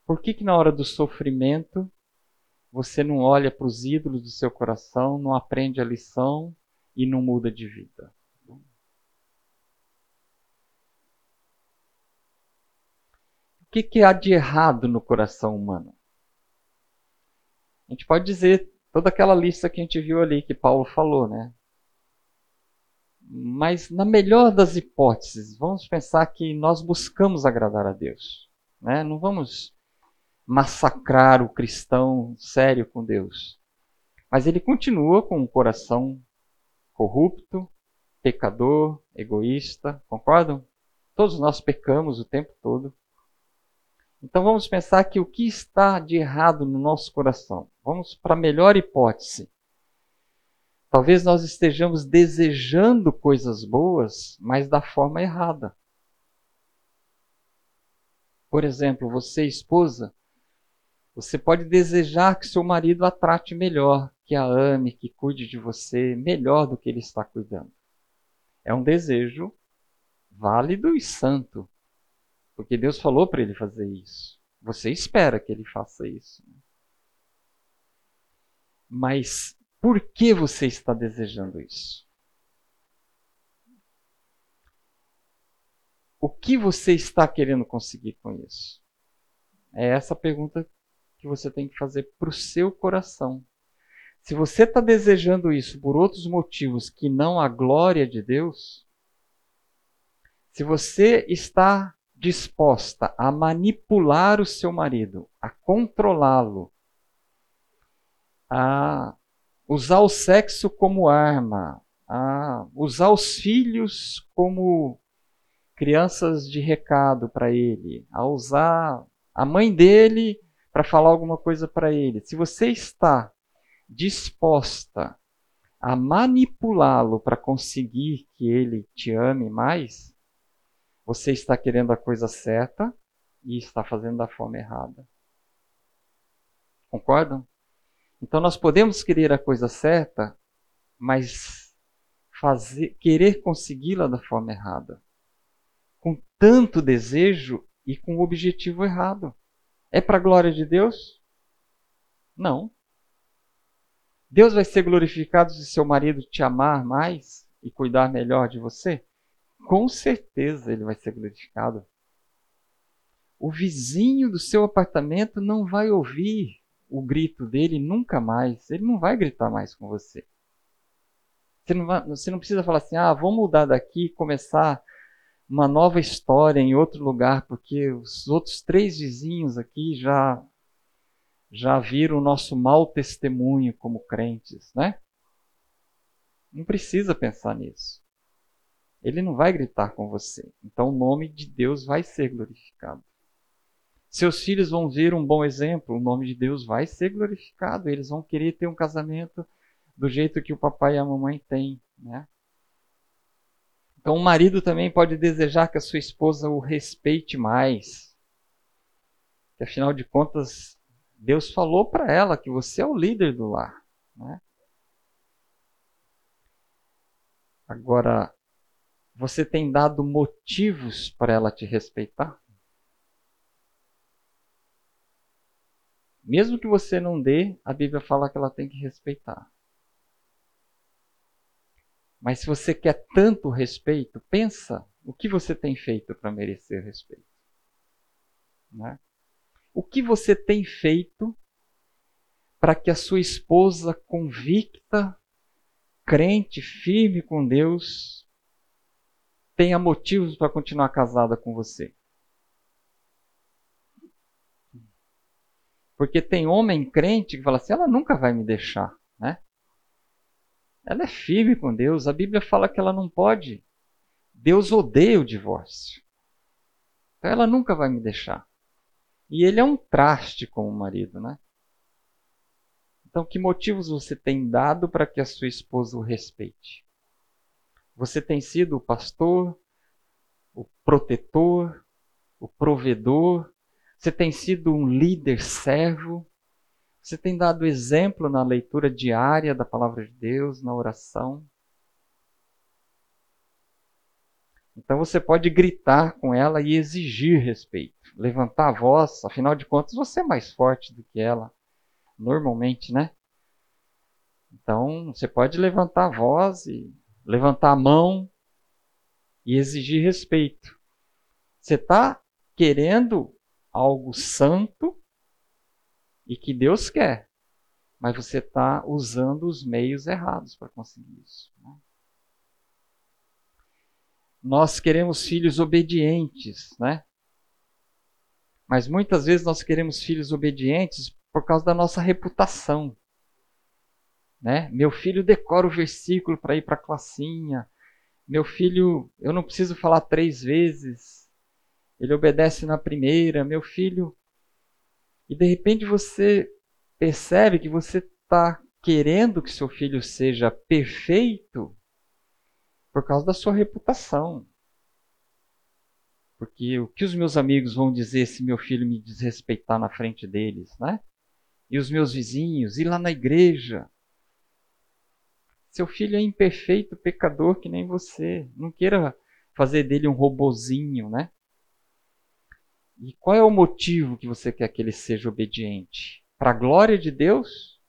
Por que, que na hora do sofrimento você não olha para os ídolos do seu coração, não aprende a lição e não muda de vida? O que, que há de errado no coração humano? A gente pode dizer toda aquela lista que a gente viu ali que Paulo falou, né? Mas na melhor das hipóteses, vamos pensar que nós buscamos agradar a Deus, né? Não vamos massacrar o cristão sério com Deus. Mas ele continua com um coração corrupto, pecador, egoísta, concordam? Todos nós pecamos o tempo todo. Então vamos pensar que o que está de errado no nosso coração? Vamos para a melhor hipótese. Talvez nós estejamos desejando coisas boas, mas da forma errada. Por exemplo, você, esposa, você pode desejar que seu marido a trate melhor, que a ame, que cuide de você melhor do que ele está cuidando. É um desejo válido e santo. Porque Deus falou para ele fazer isso. Você espera que ele faça isso. Mas por que você está desejando isso? O que você está querendo conseguir com isso? É essa pergunta que você tem que fazer para o seu coração. Se você está desejando isso por outros motivos que não a glória de Deus, se você está disposta a manipular o seu marido, a controlá-lo, a usar o sexo como arma, a usar os filhos como crianças de recado para ele, a usar a mãe dele para falar alguma coisa para ele. Se você está disposta a manipulá-lo para conseguir que ele te ame mais, você está querendo a coisa certa e está fazendo da forma errada. Concordam? Então nós podemos querer a coisa certa, mas fazer, querer consegui-la da forma errada. Com tanto desejo e com o objetivo errado. É para a glória de Deus? Não. Deus vai ser glorificado se seu marido te amar mais e cuidar melhor de você? Com certeza ele vai ser glorificado. O vizinho do seu apartamento não vai ouvir o grito dele nunca mais. Ele não vai gritar mais com você. Você não, vai, você não precisa falar assim: ah, vamos mudar daqui e começar uma nova história em outro lugar, porque os outros três vizinhos aqui já já viram o nosso mau testemunho como crentes, né? Não precisa pensar nisso. Ele não vai gritar com você. Então o nome de Deus vai ser glorificado. Seus filhos vão ver um bom exemplo, o nome de Deus vai ser glorificado. Eles vão querer ter um casamento do jeito que o papai e a mamãe têm, né? Então o marido também pode desejar que a sua esposa o respeite mais. Que afinal de contas, Deus falou para ela que você é o líder do lar, né? Agora, você tem dado motivos para ela te respeitar? Mesmo que você não dê, a Bíblia fala que ela tem que respeitar. Mas se você quer tanto respeito, pensa o que você tem feito para merecer respeito. Né? O que você tem feito para que a sua esposa convicta, crente, firme com Deus, tenha motivos para continuar casada com você. Porque tem homem crente que fala assim: ela nunca vai me deixar, né? Ela é firme com Deus. A Bíblia fala que ela não pode. Deus odeia o divórcio. Então ela nunca vai me deixar. E ele é um traste como marido, né? Então, que motivos você tem dado para que a sua esposa o respeite? Você tem sido o pastor, o protetor, o provedor, você tem sido um líder servo, você tem dado exemplo na leitura diária da palavra de Deus, na oração. Então você pode gritar com ela e exigir respeito, levantar a voz, afinal de contas você é mais forte do que ela, normalmente, né? Então você pode levantar a voz e levantar a mão e exigir respeito. Você está querendo algo santo e que Deus quer, mas você está usando os meios errados para conseguir isso. Né? Nós queremos filhos obedientes, né? Mas muitas vezes nós queremos filhos obedientes por causa da nossa reputação. Né? Meu filho decora o versículo para ir para a classinha. Meu filho, eu não preciso falar três vezes. Ele obedece na primeira. Meu filho. E de repente você percebe que você está querendo que seu filho seja perfeito por causa da sua reputação. Porque o que os meus amigos vão dizer se meu filho me desrespeitar na frente deles, né? E os meus vizinhos, e lá na igreja. Seu filho é imperfeito, pecador que nem você. Não queira fazer dele um robozinho, né? E qual é o motivo que você quer que ele seja obediente? Para a glória de Deus?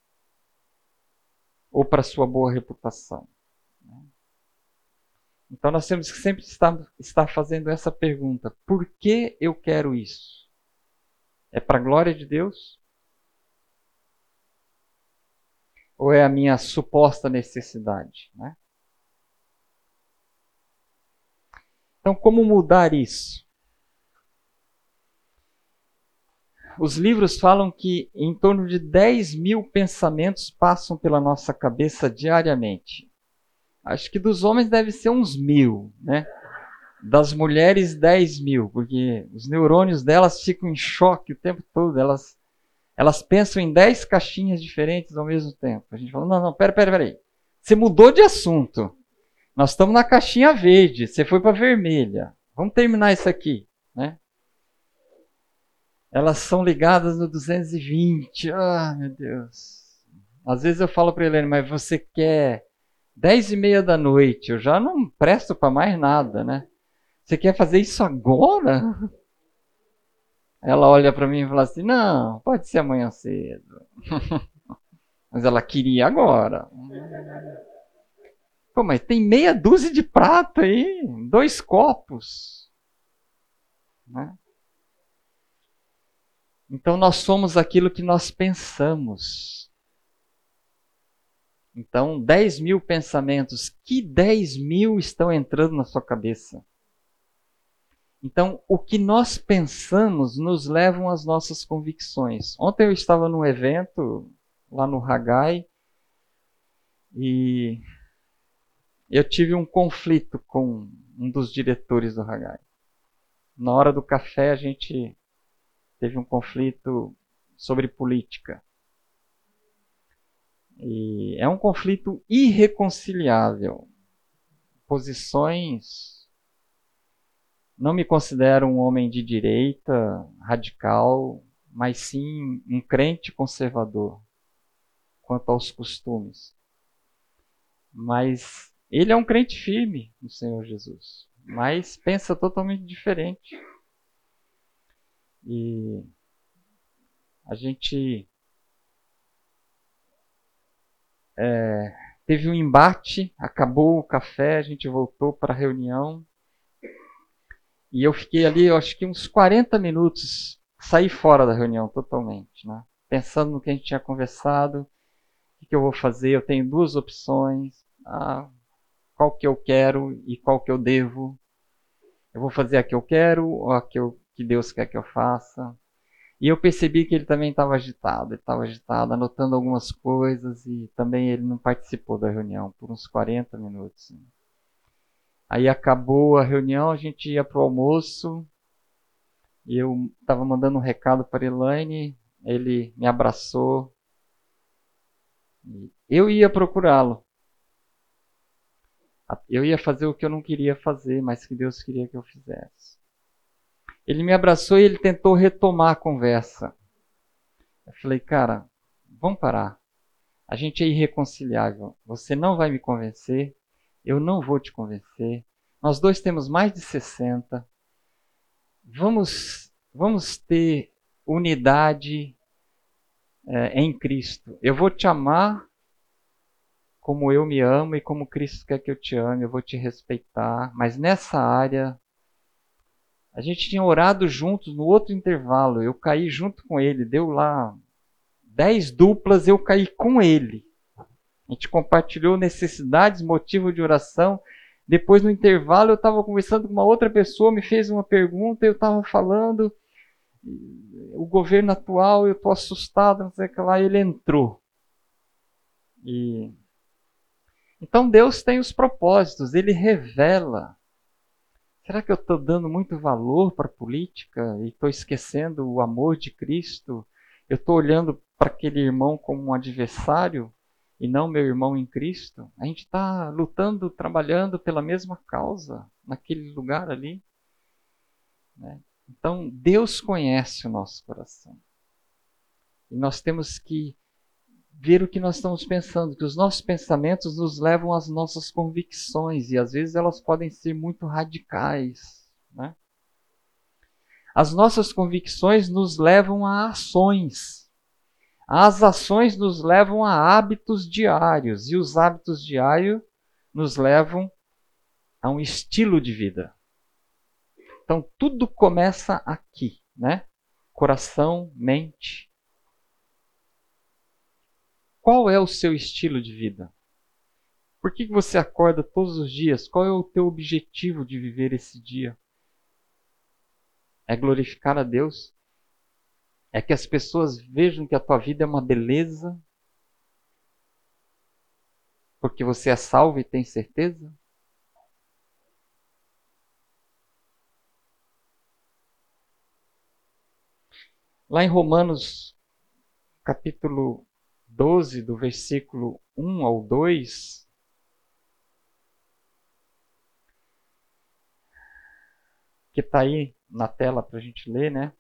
Ou para a sua boa reputação? Então nós temos que sempre estar, estar fazendo essa pergunta: por que eu quero isso? É para a glória de Deus? Ou é a minha suposta necessidade? Né? Então, como mudar isso? Os livros falam que em torno de 10 mil pensamentos passam pela nossa cabeça diariamente. Acho que dos homens deve ser uns mil, né? Das mulheres, 10 mil, porque os neurônios delas ficam em choque o tempo todo. Elas, elas pensam em 10 caixinhas diferentes ao mesmo tempo. A gente fala: não, não, pera, pera, pera aí. Você mudou de assunto. Nós estamos na caixinha verde, você foi para vermelha. Vamos terminar isso aqui, né? elas são ligadas no 220. Ah, meu Deus. Às vezes eu falo para Helene, mas você quer 10 e meia da noite, eu já não presto para mais nada, né? Você quer fazer isso agora? Ela olha para mim e fala assim: não, pode ser amanhã cedo. mas ela queria agora. Pô, mas tem meia dúzia de prato aí, dois copos. Né? Então nós somos aquilo que nós pensamos. Então, 10 mil pensamentos. Que 10 mil estão entrando na sua cabeça? Então, o que nós pensamos nos levam às nossas convicções. Ontem eu estava num evento lá no Hagai e eu tive um conflito com um dos diretores do Hagai. Na hora do café a gente teve um conflito sobre política. E é um conflito irreconciliável. Posições. Não me considero um homem de direita, radical, mas sim um crente conservador quanto aos costumes. Mas ele é um crente firme no Senhor Jesus, mas pensa totalmente diferente. E a gente é, teve um embate, acabou o café, a gente voltou para a reunião. E eu fiquei ali, eu acho que uns 40 minutos, saí fora da reunião totalmente, né? Pensando no que a gente tinha conversado, o que eu vou fazer, eu tenho duas opções, ah, qual que eu quero e qual que eu devo. Eu vou fazer a que eu quero ou a que eu que Deus quer que eu faça. E eu percebi que ele também estava agitado, ele estava agitado, anotando algumas coisas e também ele não participou da reunião por uns 40 minutos. Aí acabou a reunião, a gente ia para o almoço e eu estava mandando um recado para Elaine, ele me abraçou. Eu ia procurá-lo. Eu ia fazer o que eu não queria fazer, mas que Deus queria que eu fizesse. Ele me abraçou e ele tentou retomar a conversa. Eu falei, cara, vamos parar. A gente é irreconciliável. Você não vai me convencer, eu não vou te convencer. Nós dois temos mais de 60. Vamos, vamos ter unidade é, em Cristo. Eu vou te amar como eu me amo e como Cristo quer que eu te ame. Eu vou te respeitar. Mas nessa área a gente tinha orado juntos no outro intervalo. Eu caí junto com ele. Deu lá dez duplas, eu caí com ele. A gente compartilhou necessidades, motivo de oração. Depois, no intervalo, eu estava conversando com uma outra pessoa, me fez uma pergunta, eu estava falando. O governo atual, eu estou assustado, não sei o que lá. Ele entrou. E... Então, Deus tem os propósitos, ele revela Será que eu estou dando muito valor para a política e estou esquecendo o amor de Cristo? Eu estou olhando para aquele irmão como um adversário e não meu irmão em Cristo? A gente está lutando, trabalhando pela mesma causa naquele lugar ali. Né? Então, Deus conhece o nosso coração. E nós temos que ver o que nós estamos pensando, que os nossos pensamentos nos levam às nossas convicções e às vezes elas podem ser muito radicais. Né? as nossas convicções nos levam a ações. As ações nos levam a hábitos diários e os hábitos diários nos levam a um estilo de vida. Então tudo começa aqui, né? Coração, mente. Qual é o seu estilo de vida? Por que você acorda todos os dias? Qual é o teu objetivo de viver esse dia? É glorificar a Deus? É que as pessoas vejam que a tua vida é uma beleza? Porque você é salvo e tem certeza? Lá em Romanos, capítulo 12, do versículo 1 ao 2, que está aí na tela para a gente ler, né?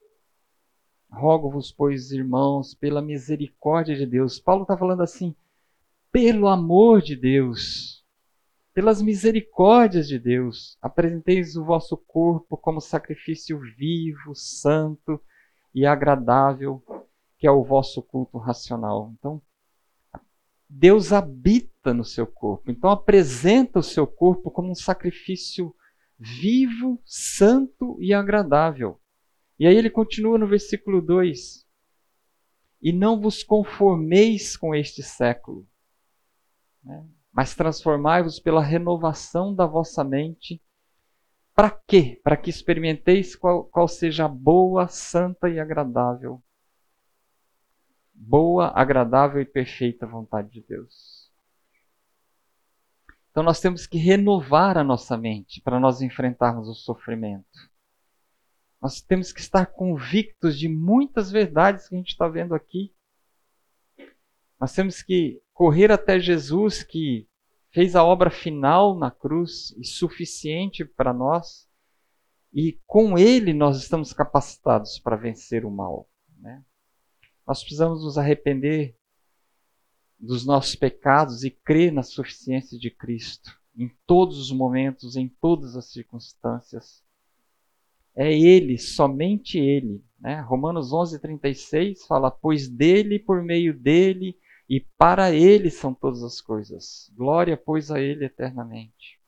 Rogo-vos, pois, irmãos, pela misericórdia de Deus. Paulo está falando assim, pelo amor de Deus, pelas misericórdias de Deus, apresenteis o vosso corpo como sacrifício vivo, santo, e agradável, que é o vosso culto racional. Então, Deus habita no seu corpo. Então, apresenta o seu corpo como um sacrifício vivo, santo e agradável. E aí ele continua no versículo 2: E não vos conformeis com este século, né? mas transformai-vos pela renovação da vossa mente para quê? Para que experimenteis qual, qual seja a boa, santa e agradável. Boa, agradável e perfeita vontade de Deus. Então nós temos que renovar a nossa mente para nós enfrentarmos o sofrimento. Nós temos que estar convictos de muitas verdades que a gente está vendo aqui. Nós temos que correr até Jesus que fez a obra final na cruz e suficiente para nós, e com Ele nós estamos capacitados para vencer o mal. Né? Nós precisamos nos arrepender dos nossos pecados e crer na suficiência de Cristo em todos os momentos, em todas as circunstâncias. É Ele, somente Ele. Né? Romanos 11:36 fala: Pois dele, por meio dele e para ele são todas as coisas. Glória, pois, a ele eternamente.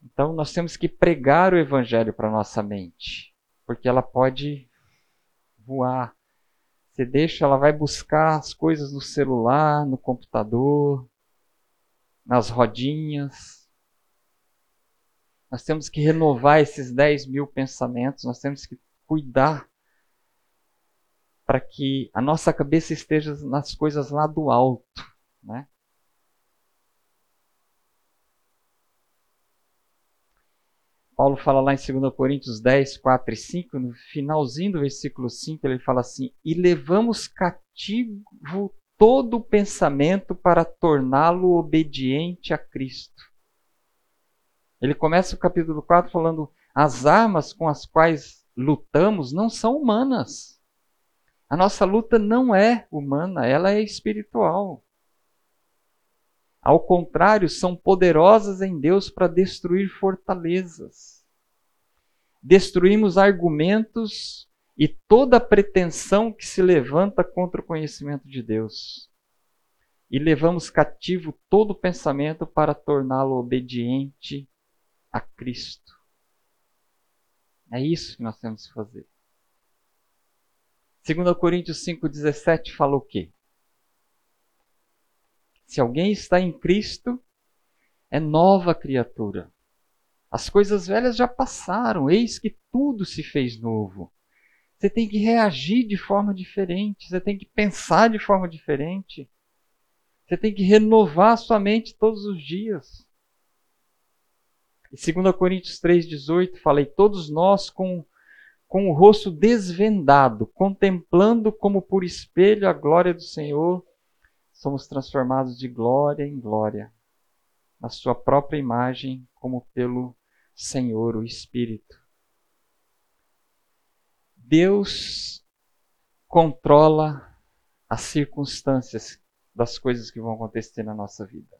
Então nós temos que pregar o evangelho para nossa mente, porque ela pode voar. Você deixa, ela vai buscar as coisas no celular, no computador, nas rodinhas. Nós temos que renovar esses 10 mil pensamentos, nós temos que cuidar para que a nossa cabeça esteja nas coisas lá do alto, né? Paulo fala lá em 2 Coríntios 10, 4 e 5, no finalzinho do versículo 5, ele fala assim: E levamos cativo todo o pensamento para torná-lo obediente a Cristo. Ele começa o capítulo 4 falando: As armas com as quais lutamos não são humanas a nossa luta não é humana, ela é espiritual. Ao contrário, são poderosas em Deus para destruir fortalezas. Destruímos argumentos e toda pretensão que se levanta contra o conhecimento de Deus. E levamos cativo todo pensamento para torná-lo obediente a Cristo. É isso que nós temos que fazer. 2 Coríntios 5,17 fala o quê? Se alguém está em Cristo, é nova criatura. As coisas velhas já passaram, eis que tudo se fez novo. Você tem que reagir de forma diferente, você tem que pensar de forma diferente. Você tem que renovar sua mente todos os dias. E 2 Coríntios 3,18 fala: E todos nós, com com o rosto desvendado, contemplando como por espelho a glória do Senhor, somos transformados de glória em glória, na Sua própria imagem, como pelo Senhor, o Espírito. Deus controla as circunstâncias das coisas que vão acontecer na nossa vida.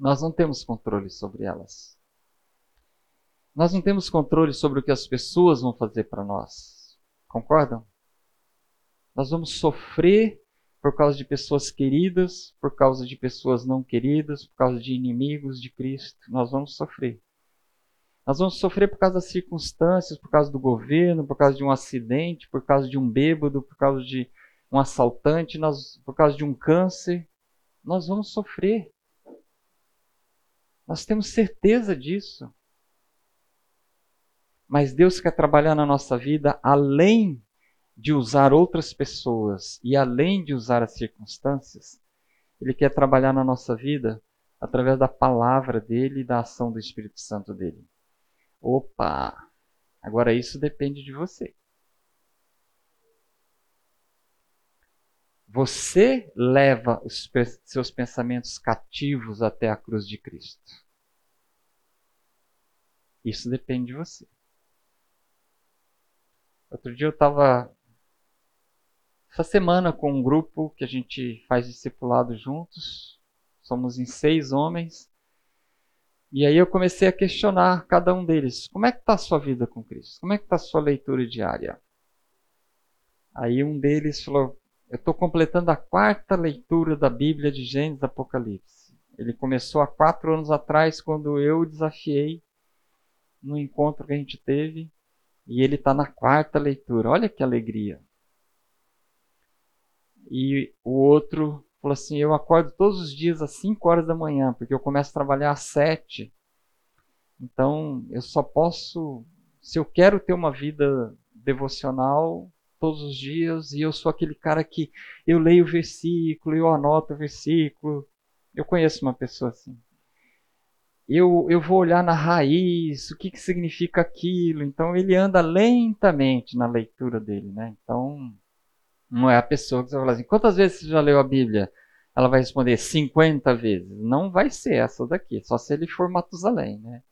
Nós não temos controle sobre elas. Nós não temos controle sobre o que as pessoas vão fazer para nós. Concordam? Nós vamos sofrer por causa de pessoas queridas, por causa de pessoas não queridas, por causa de inimigos de Cristo. Nós vamos sofrer. Nós vamos sofrer por causa das circunstâncias, por causa do governo, por causa de um acidente, por causa de um bêbado, por causa de um assaltante, nós, por causa de um câncer. Nós vamos sofrer. Nós temos certeza disso. Mas Deus quer trabalhar na nossa vida além de usar outras pessoas e além de usar as circunstâncias, Ele quer trabalhar na nossa vida através da palavra dele e da ação do Espírito Santo dele. Opa! Agora isso depende de você. Você leva os seus pensamentos cativos até a cruz de Cristo. Isso depende de você. Outro dia eu estava essa semana com um grupo que a gente faz discipulado juntos. Somos em seis homens. E aí eu comecei a questionar cada um deles. Como é que está a sua vida com Cristo? Como é que está a sua leitura diária? Aí um deles falou, eu estou completando a quarta leitura da Bíblia de Gênesis Apocalipse. Ele começou há quatro anos atrás, quando eu o desafiei no encontro que a gente teve. E ele está na quarta leitura. Olha que alegria. E o outro falou assim: Eu acordo todos os dias às 5 horas da manhã, porque eu começo a trabalhar às 7. Então eu só posso, se eu quero ter uma vida devocional todos os dias, e eu sou aquele cara que eu leio o versículo, eu anoto o versículo. Eu conheço uma pessoa assim. Eu, eu vou olhar na raiz, o que, que significa aquilo. Então ele anda lentamente na leitura dele, né? Então não é a pessoa que você vai falar assim, quantas vezes você já leu a Bíblia? Ela vai responder 50 vezes. Não vai ser essa daqui, só se ele for Matusalém, né?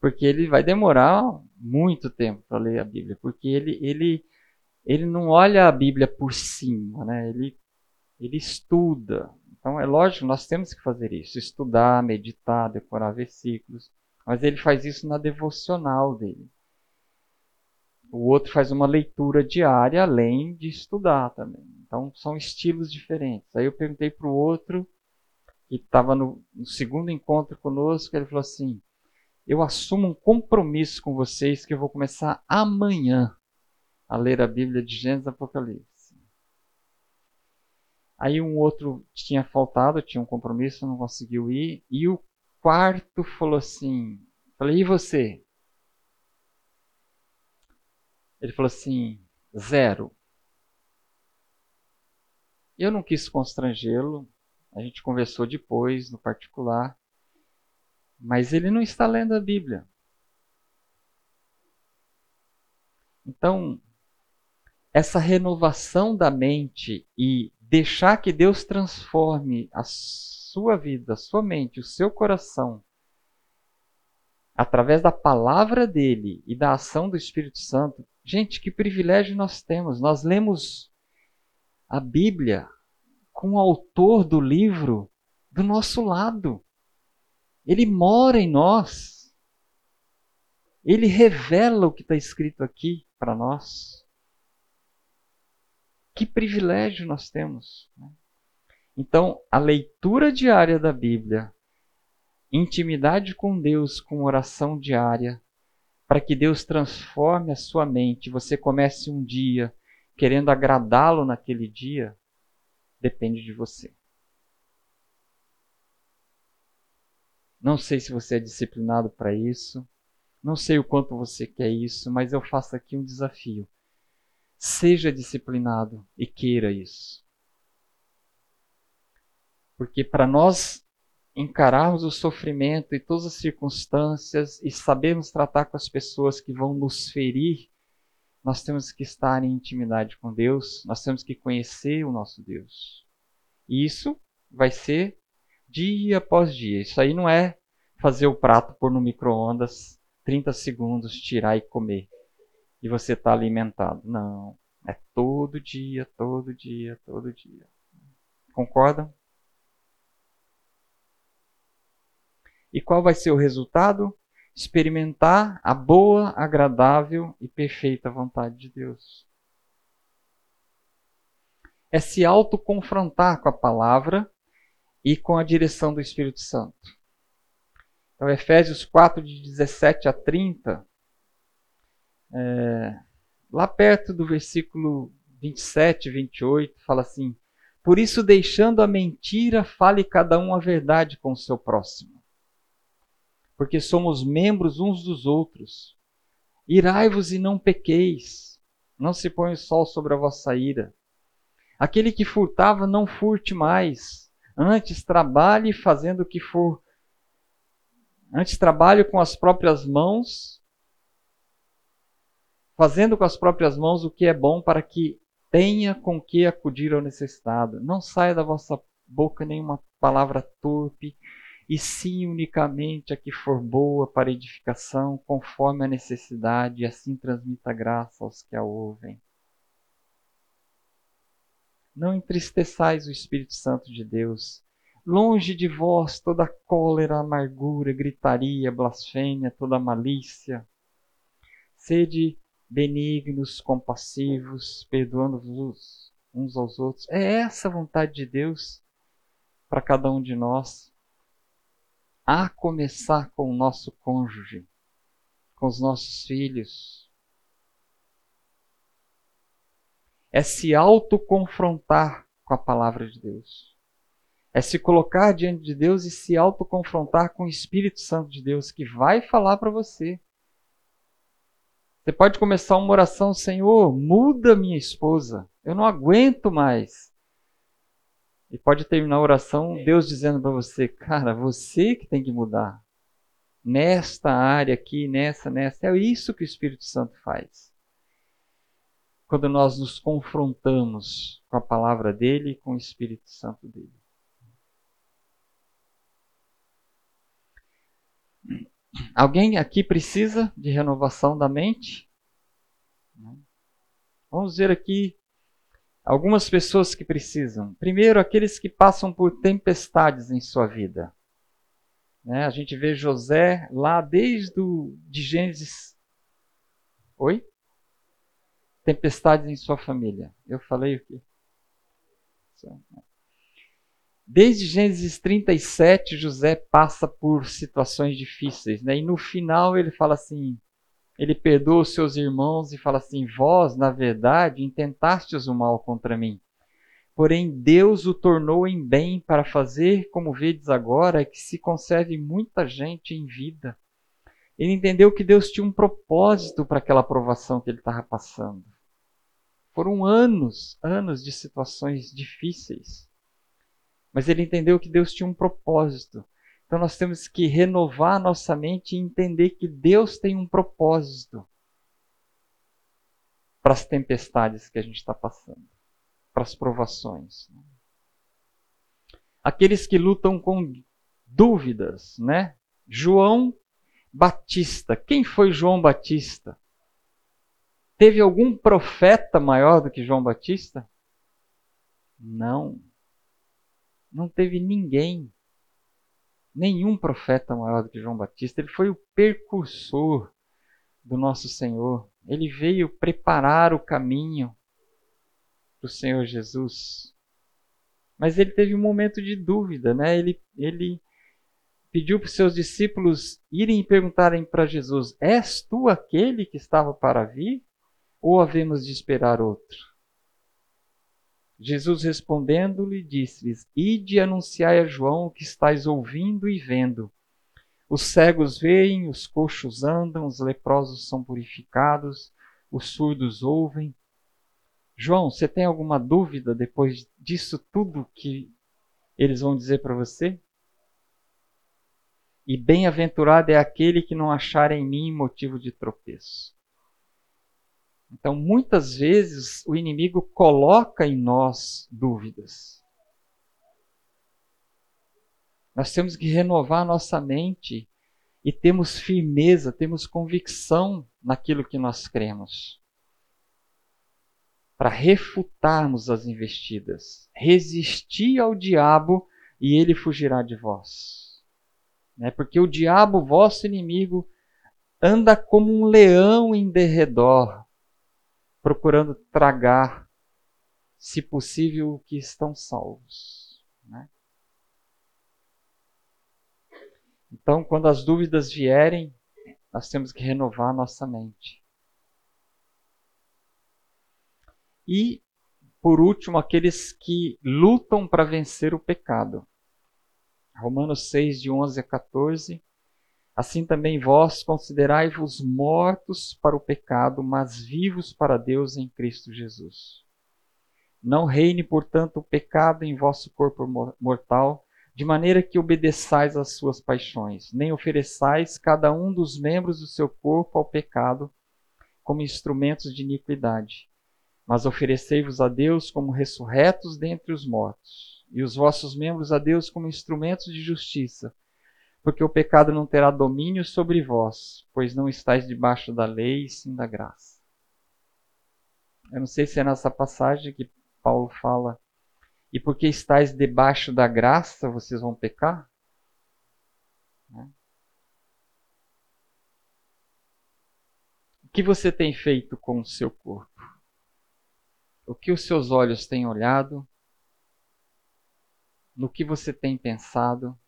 Porque ele vai demorar muito tempo para ler a Bíblia, porque ele, ele, ele não olha a Bíblia por cima, né? Ele, ele estuda. Então é lógico, nós temos que fazer isso, estudar, meditar, decorar versículos, mas ele faz isso na devocional dele. O outro faz uma leitura diária, além de estudar também. Então, são estilos diferentes. Aí eu perguntei para o outro, que estava no, no, segundo encontro conosco, ele falou assim: Eu assumo um compromisso com vocês que eu vou começar amanhã a ler a Bíblia de Gênesis e Apocalipse. Aí um outro tinha faltado, tinha um compromisso, não conseguiu ir. E o quarto falou assim: Falei, e você? Ele falou assim: zero. Eu não quis constrangê-lo, a gente conversou depois, no particular, mas ele não está lendo a Bíblia. Então, essa renovação da mente e deixar que Deus transforme a sua vida, a sua mente, o seu coração através da palavra dele e da ação do Espírito Santo, gente, que privilégio nós temos. Nós lemos a Bíblia com o autor do livro do nosso lado. Ele mora em nós. Ele revela o que está escrito aqui para nós. Que privilégio nós temos. Né? Então, a leitura diária da Bíblia intimidade com Deus com oração diária, para que Deus transforme a sua mente, você comece um dia querendo agradá-lo naquele dia, depende de você. Não sei se você é disciplinado para isso, não sei o quanto você quer isso, mas eu faço aqui um desafio. Seja disciplinado e queira isso. Porque para nós encararmos o sofrimento e todas as circunstâncias e sabermos tratar com as pessoas que vão nos ferir, nós temos que estar em intimidade com Deus, nós temos que conhecer o nosso Deus. E isso vai ser dia após dia. Isso aí não é fazer o prato pôr no micro-ondas 30 segundos, tirar e comer. E você está alimentado. Não. É todo dia, todo dia, todo dia. Concordam? E qual vai ser o resultado? experimentar a boa, agradável e perfeita vontade de Deus. É se autoconfrontar com a palavra e com a direção do Espírito Santo. Então, Efésios 4, de 17 a 30, é, lá perto do versículo 27 e 28, fala assim: Por isso, deixando a mentira, fale cada um a verdade com o seu próximo. Porque somos membros uns dos outros. Irai-vos e não pequeis. Não se põe o sol sobre a vossa ira. Aquele que furtava, não furte mais. Antes trabalhe fazendo o que for. Antes trabalhe com as próprias mãos, fazendo com as próprias mãos o que é bom para que tenha com que acudir ao necessitado. Não saia da vossa boca nenhuma palavra torpe, e sim unicamente a que for boa para edificação, conforme a necessidade, e assim transmita graça aos que a ouvem. Não entristeçais o Espírito Santo de Deus. Longe de vós toda cólera, amargura, gritaria, blasfêmia, toda malícia. Sede benignos, compassivos, perdoando-vos uns aos outros. É essa a vontade de Deus para cada um de nós. A começar com o nosso cônjuge, com os nossos filhos. É se autoconfrontar com a palavra de Deus. É se colocar diante de Deus e se autoconfrontar com o Espírito Santo de Deus que vai falar para você. Você pode começar uma oração, Senhor, muda minha esposa. Eu não aguento mais. E pode terminar a oração Deus dizendo para você, cara, você que tem que mudar. Nesta área aqui, nessa, nessa. É isso que o Espírito Santo faz. Quando nós nos confrontamos com a palavra dele e com o Espírito Santo dele. Alguém aqui precisa de renovação da mente? Vamos ver aqui algumas pessoas que precisam. Primeiro, aqueles que passam por tempestades em sua vida. Né? A gente vê José lá desde o, de Gênesis. Oi? Tempestades em sua família. Eu falei o quê? Desde Gênesis 37, José passa por situações difíceis, né? E no final ele fala assim: ele perdoa os seus irmãos e fala assim: Vós, na verdade, intentastes o mal contra mim. Porém, Deus o tornou em bem para fazer, como vedes agora, que se conserve muita gente em vida. Ele entendeu que Deus tinha um propósito para aquela provação que ele estava passando. Foram anos, anos de situações difíceis. Mas ele entendeu que Deus tinha um propósito. Então nós temos que renovar nossa mente e entender que Deus tem um propósito para as tempestades que a gente está passando, para as provações. Aqueles que lutam com dúvidas, né? João Batista. Quem foi João Batista? Teve algum profeta maior do que João Batista? Não não teve ninguém, nenhum profeta maior do que João Batista. Ele foi o percursor do nosso Senhor. Ele veio preparar o caminho para o Senhor Jesus. Mas ele teve um momento de dúvida, né? Ele, ele pediu para os seus discípulos irem e perguntarem para Jesus: És tu aquele que estava para vir? Ou havemos de esperar outro? Jesus respondendo-lhe disse-lhes: Ide anunciai a João o que estáis ouvindo e vendo. Os cegos veem, os coxos andam, os leprosos são purificados, os surdos ouvem. João, você tem alguma dúvida depois disso tudo que eles vão dizer para você? E bem-aventurado é aquele que não achar em mim motivo de tropeço. Então, muitas vezes, o inimigo coloca em nós dúvidas. Nós temos que renovar nossa mente e temos firmeza, temos convicção naquilo que nós cremos. Para refutarmos as investidas. Resistir ao diabo e ele fugirá de vós. Né? Porque o diabo, vosso inimigo, anda como um leão em derredor, procurando tragar, se possível, o que estão salvos. Né? Então, quando as dúvidas vierem, nós temos que renovar nossa mente. E, por último, aqueles que lutam para vencer o pecado. Romanos 6, de 11 a 14. Assim também vós considerai-vos mortos para o pecado, mas vivos para Deus em Cristo Jesus. Não reine, portanto, o pecado em vosso corpo mortal, de maneira que obedeçais às suas paixões, nem ofereçais cada um dos membros do seu corpo ao pecado como instrumentos de iniquidade, mas oferecei-vos a Deus como ressurretos dentre os mortos, e os vossos membros a Deus como instrumentos de justiça, porque o pecado não terá domínio sobre vós, pois não estáis debaixo da lei, sim da graça. Eu não sei se é nessa passagem que Paulo fala, e porque estáis debaixo da graça, vocês vão pecar? Né? O que você tem feito com o seu corpo? O que os seus olhos têm olhado? No que você tem pensado?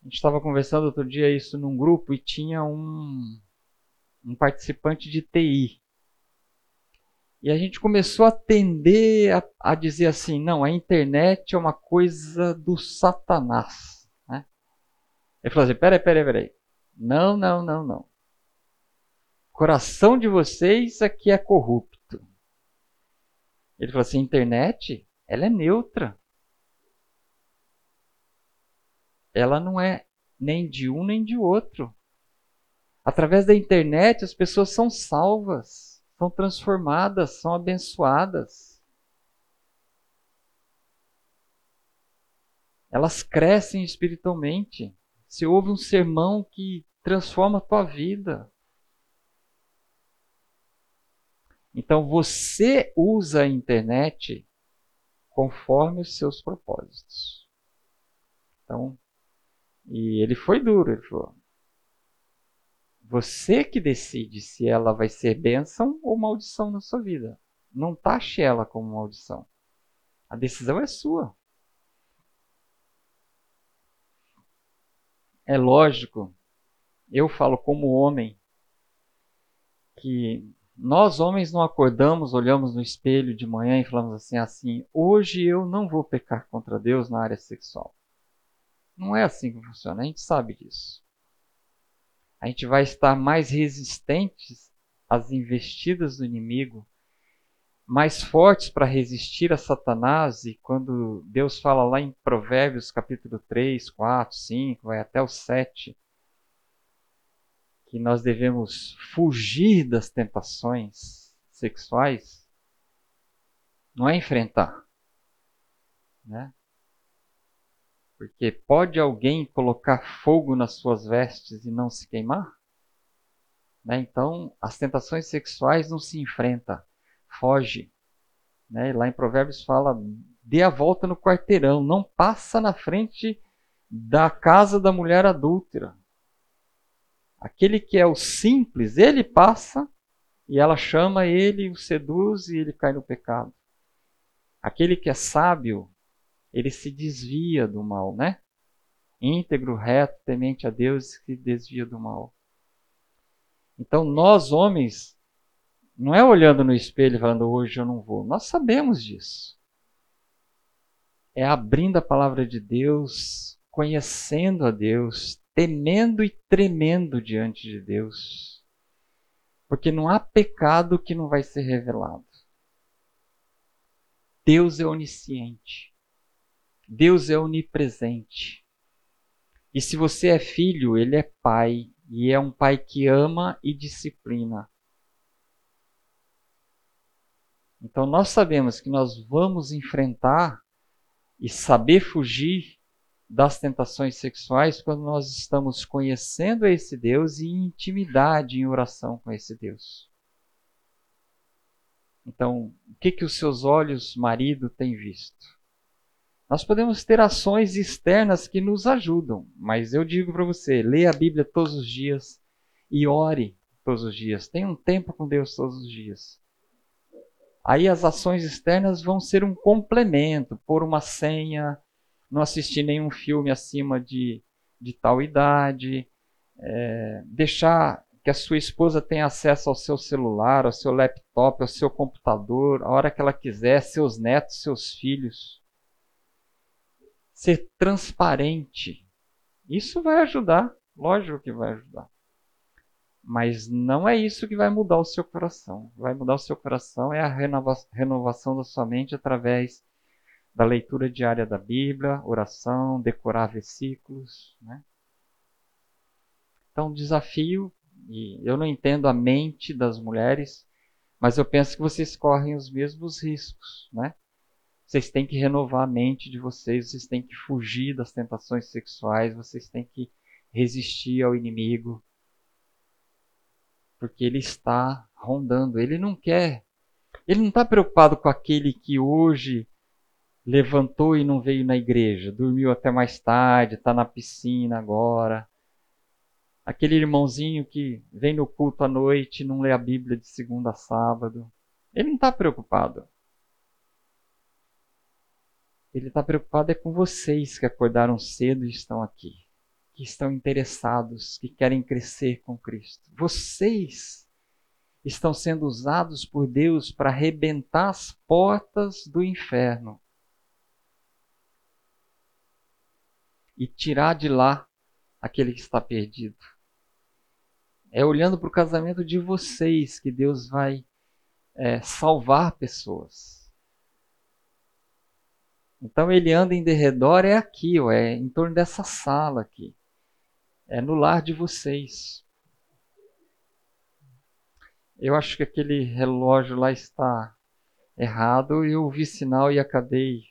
A gente estava conversando outro dia isso num grupo e tinha um, um participante de TI. E a gente começou a tender a, a, dizer assim: não, a internet é uma coisa do Satanás. Né? Ele falou assim: peraí, peraí, peraí. Não, não, não, não coração de vocês aqui é corrupto. Ele falou assim: internet, ela é neutra. Ela não é nem de um nem de outro. Através da internet, as pessoas são salvas, são transformadas, são abençoadas. Elas crescem espiritualmente. Se ouve um sermão que transforma a tua vida, Então você usa a internet conforme os seus propósitos. Então, e ele foi duro, ele falou: você que decide se ela vai ser bênção ou maldição na sua vida. Não taxe ela como maldição. A decisão é sua. É lógico, eu falo como homem, que nós homens não acordamos, olhamos no espelho de manhã e falamos assim, assim, hoje eu não vou pecar contra Deus na área sexual. Não é assim que funciona, a gente sabe disso. A gente vai estar mais resistentes às investidas do inimigo, mais fortes para resistir a Satanás, e quando Deus fala lá em Provérbios capítulo 3, 4, 5, vai até o 7, que nós devemos fugir das tentações sexuais não é enfrentar, né? Porque pode alguém colocar fogo nas suas vestes e não se queimar? Né? Então, as tentações sexuais não se enfrenta, foge. Né? Lá em Provérbios fala: dê a volta no quarteirão, não passa na frente da casa da mulher adúltera. Aquele que é o simples, ele passa e ela chama ele, o seduz e ele cai no pecado. Aquele que é sábio, ele se desvia do mal, né? Íntegro, reto, temente a Deus, se desvia do mal. Então nós homens, não é olhando no espelho e falando hoje eu não vou. Nós sabemos disso. É abrindo a palavra de Deus, conhecendo a Deus, temendo e tremendo diante de Deus. Porque não há pecado que não vai ser revelado. Deus é onisciente. Deus é onipresente. E se você é filho, ele é pai, e é um pai que ama e disciplina. Então nós sabemos que nós vamos enfrentar e saber fugir das tentações sexuais quando nós estamos conhecendo esse Deus e em intimidade, em oração com esse Deus. Então, o que que os seus olhos, marido, têm visto? Nós podemos ter ações externas que nos ajudam, mas eu digo para você: leia a Bíblia todos os dias e ore todos os dias. Tenha um tempo com Deus todos os dias. Aí as ações externas vão ser um complemento, pôr uma senha, não assistir nenhum filme acima de, de tal idade, é, deixar que a sua esposa tenha acesso ao seu celular, ao seu laptop, ao seu computador, a hora que ela quiser, seus netos, seus filhos. Ser transparente. Isso vai ajudar, lógico que vai ajudar. Mas não é isso que vai mudar o seu coração. Vai mudar o seu coração é a renova renovação da sua mente através da leitura diária da Bíblia, oração, decorar versículos. Né? Então, desafio, e eu não entendo a mente das mulheres, mas eu penso que vocês correm os mesmos riscos. Né? Vocês têm que renovar a mente de vocês, vocês têm que fugir das tentações sexuais, vocês têm que resistir ao inimigo porque ele está rondando. Ele não quer. Ele não está preocupado com aquele que hoje levantou e não veio na igreja, dormiu até mais tarde, está na piscina agora. Aquele irmãozinho que vem no culto à noite e não lê a Bíblia de segunda a sábado. Ele não está preocupado. Ele está preocupado é com vocês que acordaram cedo e estão aqui que estão interessados, que querem crescer com Cristo. Vocês estão sendo usados por Deus para arrebentar as portas do inferno e tirar de lá aquele que está perdido. É olhando para o casamento de vocês que Deus vai é, salvar pessoas. Então ele anda em derredor, é aqui, ó, é em torno dessa sala aqui é no lar de vocês. Eu acho que aquele relógio lá está errado. Eu vi sinal e acabei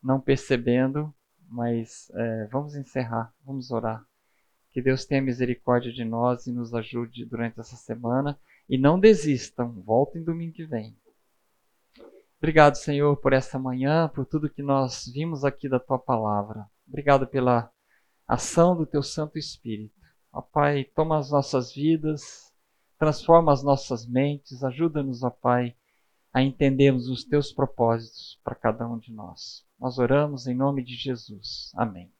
não percebendo, mas é, vamos encerrar, vamos orar. Que Deus tenha misericórdia de nós e nos ajude durante essa semana. E não desistam, voltem domingo que vem. Obrigado, Senhor, por essa manhã, por tudo que nós vimos aqui da tua palavra. Obrigado pela ação do teu Santo Espírito. Ó Pai, toma as nossas vidas, transforma as nossas mentes, ajuda-nos, ó Pai, a entendermos os teus propósitos para cada um de nós. Nós oramos em nome de Jesus. Amém.